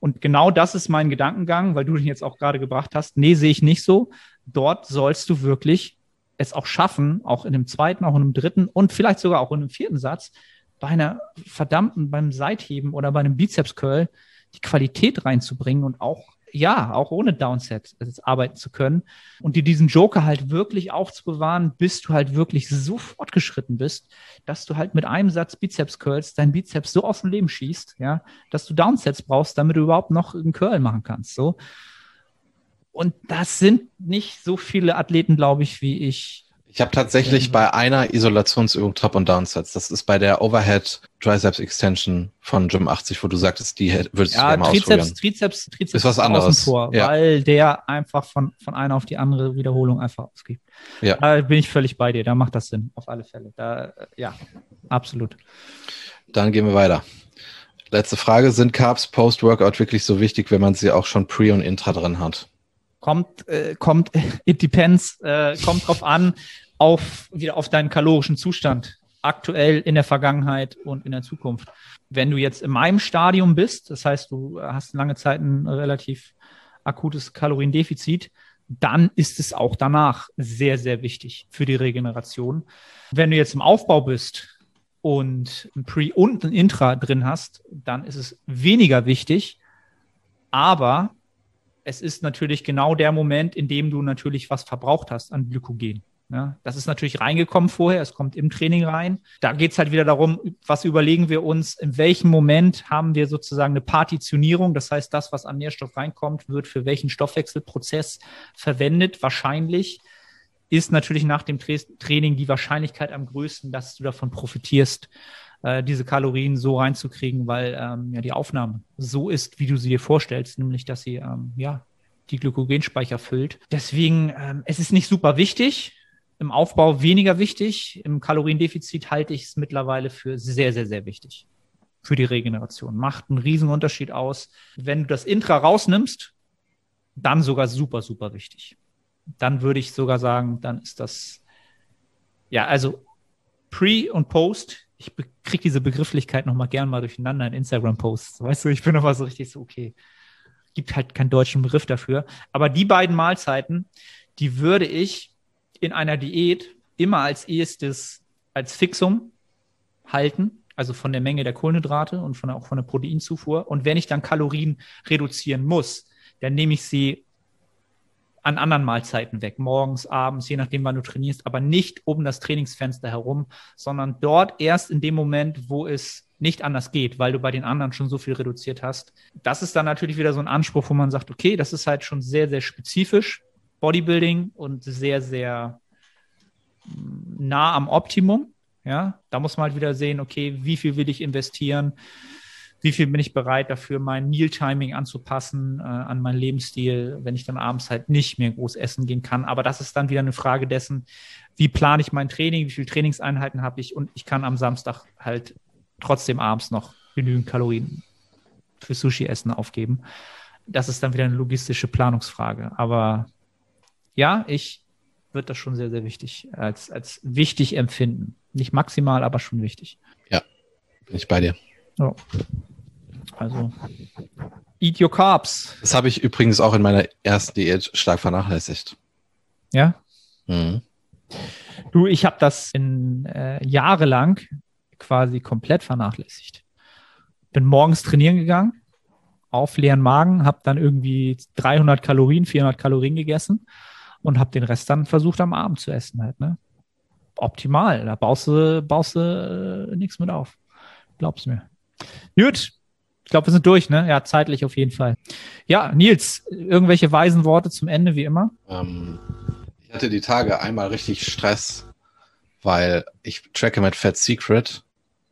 Und genau das ist mein Gedankengang, weil du den jetzt auch gerade gebracht hast. Nee, sehe ich nicht so. Dort sollst du wirklich es auch schaffen, auch in dem zweiten, auch in dem dritten und vielleicht sogar auch in dem vierten Satz, bei einer verdammten, beim Seitheben oder bei einem Bizeps Curl die Qualität reinzubringen und auch ja, auch ohne Downset arbeiten zu können und dir diesen Joker halt wirklich aufzubewahren, bis du halt wirklich so fortgeschritten bist, dass du halt mit einem Satz Bizeps Curls dein Bizeps so aus dem Leben schießt, ja, dass du Downsets brauchst, damit du überhaupt noch einen Curl machen kannst, so. Und das sind nicht so viele Athleten, glaube ich, wie ich ich habe tatsächlich bei einer Isolationsübung Top- und Downsets. Das ist bei der Overhead Triceps Extension von Gym 80, wo du sagtest, die würdest ja, du gerne Trizeps, ausprobieren. Trizeps, Trizeps ist was anderes. Vor, ja. Weil der einfach von, von einer auf die andere Wiederholung einfach ausgibt. Ja. Da bin ich völlig bei dir. Da macht das Sinn. Auf alle Fälle. Da, ja, absolut. Dann gehen wir weiter. Letzte Frage. Sind Carbs Post-Workout wirklich so wichtig, wenn man sie auch schon Pre- und Intra drin hat? Kommt, äh, kommt, it depends, äh, kommt drauf an, auf, wieder auf deinen kalorischen Zustand, aktuell, in der Vergangenheit und in der Zukunft. Wenn du jetzt in meinem Stadium bist, das heißt, du hast lange Zeit ein relativ akutes Kaloriendefizit, dann ist es auch danach sehr, sehr wichtig für die Regeneration. Wenn du jetzt im Aufbau bist und ein Pre- und ein Intra drin hast, dann ist es weniger wichtig. Aber es ist natürlich genau der Moment, in dem du natürlich was verbraucht hast an Glykogen. Ja, das ist natürlich reingekommen vorher, es kommt im Training rein. Da geht es halt wieder darum, was überlegen wir uns, in welchem Moment haben wir sozusagen eine Partitionierung. Das heißt, das, was an Nährstoff reinkommt, wird für welchen Stoffwechselprozess verwendet. Wahrscheinlich ist natürlich nach dem Tra Training die Wahrscheinlichkeit am größten, dass du davon profitierst, äh, diese Kalorien so reinzukriegen, weil ähm, ja die Aufnahme so ist, wie du sie dir vorstellst, nämlich dass sie ähm, ja die Glykogenspeicher füllt. Deswegen, ähm, es ist nicht super wichtig, im Aufbau weniger wichtig. Im Kaloriendefizit halte ich es mittlerweile für sehr, sehr, sehr wichtig für die Regeneration. Macht einen riesen Unterschied aus. Wenn du das Intra rausnimmst, dann sogar super, super wichtig. Dann würde ich sogar sagen, dann ist das, ja, also Pre und Post. Ich kriege diese Begrifflichkeit nochmal gern mal durcheinander in Instagram-Posts. Weißt du, ich bin nochmal so richtig so, okay. Gibt halt keinen deutschen Begriff dafür. Aber die beiden Mahlzeiten, die würde ich in einer Diät immer als erstes als Fixum halten, also von der Menge der Kohlenhydrate und von auch von der Proteinzufuhr. Und wenn ich dann Kalorien reduzieren muss, dann nehme ich sie an anderen Mahlzeiten weg, morgens, abends, je nachdem, wann du trainierst, aber nicht um das Trainingsfenster herum, sondern dort erst in dem Moment, wo es nicht anders geht, weil du bei den anderen schon so viel reduziert hast. Das ist dann natürlich wieder so ein Anspruch, wo man sagt, okay, das ist halt schon sehr, sehr spezifisch Bodybuilding und sehr, sehr nah am Optimum. Ja, da muss man halt wieder sehen, okay, wie viel will ich investieren? Wie viel bin ich bereit dafür, mein Meal-Timing anzupassen äh, an meinen Lebensstil, wenn ich dann abends halt nicht mehr groß essen gehen kann. Aber das ist dann wieder eine Frage dessen, wie plane ich mein Training, wie viele Trainingseinheiten habe ich und ich kann am Samstag halt trotzdem abends noch genügend Kalorien für Sushi-Essen aufgeben. Das ist dann wieder eine logistische Planungsfrage. Aber ja, ich würde das schon sehr, sehr wichtig, als, als wichtig empfinden. Nicht maximal, aber schon wichtig. Ja, bin ich bei dir. Oh. Also, eat your carbs. Das habe ich übrigens auch in meiner ersten Diät stark vernachlässigt. Ja? Mhm. Du, ich habe das in äh, jahrelang quasi komplett vernachlässigt. Bin morgens trainieren gegangen, auf leeren Magen, habe dann irgendwie 300 Kalorien, 400 Kalorien gegessen und habe den Rest dann versucht am Abend zu essen halt, ne? Optimal, da baust du, baust du äh, nichts mit auf. Glaub's mir. Gut, ich glaube, wir sind durch, ne? Ja, zeitlich auf jeden Fall. Ja, Nils, irgendwelche weisen Worte zum Ende, wie immer? Ähm, ich hatte die Tage einmal richtig Stress, weil ich tracke mit Fat Secret.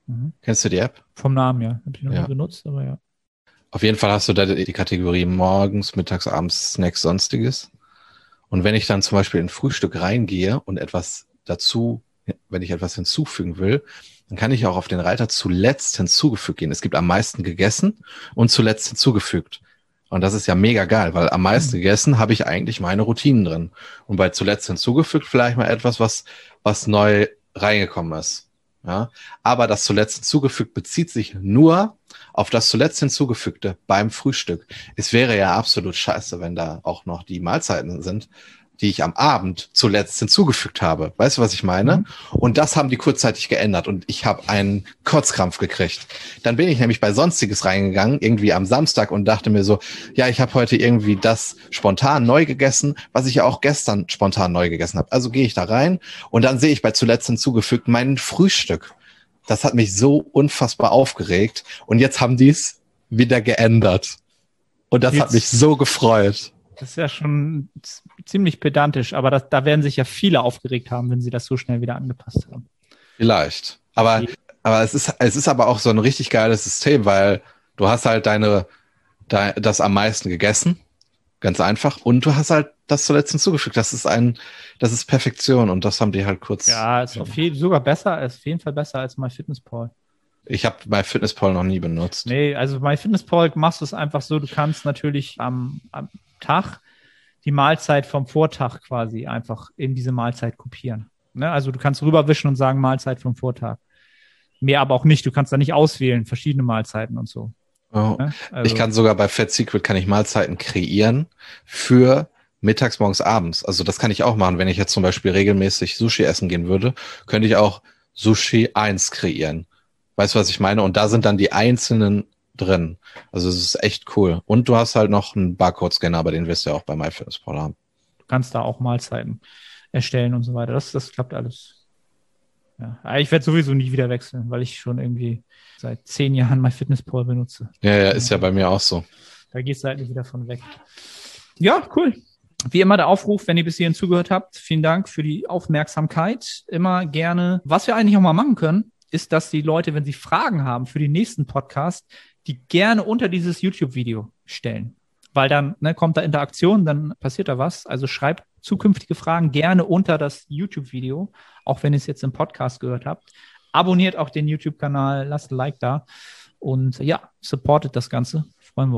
Mhm. Kennst du die App? Vom Namen, ja. Habe ich noch ja. nie benutzt, aber ja. Auf jeden Fall hast du da die Kategorie morgens, mittags, abends, Snacks, sonstiges. Und wenn ich dann zum Beispiel in Frühstück reingehe und etwas dazu, wenn ich etwas hinzufügen will, dann kann ich auch auf den Reiter zuletzt hinzugefügt gehen. Es gibt am meisten gegessen und zuletzt hinzugefügt. Und das ist ja mega geil, weil am meisten mhm. gegessen habe ich eigentlich meine Routinen drin. Und bei zuletzt hinzugefügt vielleicht mal etwas, was, was neu reingekommen ist. Ja, aber das zuletzt hinzugefügt bezieht sich nur auf das zuletzt hinzugefügte beim Frühstück. Es wäre ja absolut scheiße, wenn da auch noch die Mahlzeiten sind, die ich am Abend zuletzt hinzugefügt habe. Weißt du, was ich meine? Mhm. Und das haben die kurzzeitig geändert und ich habe einen Kurzkrampf gekriegt. Dann bin ich nämlich bei Sonstiges reingegangen, irgendwie am Samstag und dachte mir so, ja, ich habe heute irgendwie das spontan neu gegessen, was ich ja auch gestern spontan neu gegessen habe. Also gehe ich da rein und dann sehe ich bei zuletzt hinzugefügt mein Frühstück. Das hat mich so unfassbar aufgeregt und jetzt haben die es wieder geändert. Und das jetzt. hat mich so gefreut. Das ist ja schon ziemlich pedantisch, aber das, da werden sich ja viele aufgeregt haben, wenn sie das so schnell wieder angepasst haben. Vielleicht. Aber, aber es ist, es ist aber auch so ein richtig geiles System, weil du hast halt deine, dein, das am meisten gegessen. Ganz einfach. Und du hast halt das zuletzt hinzugefügt. Das ist ein, das ist Perfektion und das haben die halt kurz. Ja, ist auf jeden, sogar besser, ist auf jeden Fall besser als MyFitnessPal. Ich habe MyFitnessPal noch nie benutzt. Nee, also MyFitnessPal machst du es einfach so, du kannst natürlich am, am Tag die Mahlzeit vom Vortag quasi einfach in diese Mahlzeit kopieren. Ne? Also du kannst rüberwischen und sagen Mahlzeit vom Vortag. Mehr aber auch nicht. Du kannst da nicht auswählen, verschiedene Mahlzeiten und so. Oh. Ne? Also, ich kann sogar bei Fat Secret kann ich Mahlzeiten kreieren für mittags, morgens, abends. Also das kann ich auch machen. Wenn ich jetzt zum Beispiel regelmäßig Sushi essen gehen würde, könnte ich auch Sushi 1 kreieren. Weißt du, was ich meine? Und da sind dann die einzelnen drin. Also es ist echt cool. Und du hast halt noch einen Barcode-Scanner, aber den wirst du ja auch bei MyFitnessPal haben. Du kannst da auch Mahlzeiten erstellen und so weiter. Das, das klappt alles. Ja. Ich werde sowieso nie wieder wechseln, weil ich schon irgendwie seit zehn Jahren MyFitnessPal benutze. Ja, ja, ist ja bei mir auch so. Da geht es halt nicht wieder von weg. Ja, cool. Wie immer der Aufruf, wenn ihr bis hierhin zugehört habt, vielen Dank für die Aufmerksamkeit. Immer gerne. Was wir eigentlich auch mal machen können, ist, dass die Leute, wenn sie Fragen haben für den nächsten Podcast, die gerne unter dieses YouTube-Video stellen. Weil dann ne, kommt da Interaktion, dann passiert da was. Also schreibt zukünftige Fragen gerne unter das YouTube-Video, auch wenn ihr es jetzt im Podcast gehört habt. Abonniert auch den YouTube-Kanal, lasst ein Like da und ja, supportet das Ganze. Freuen wir uns.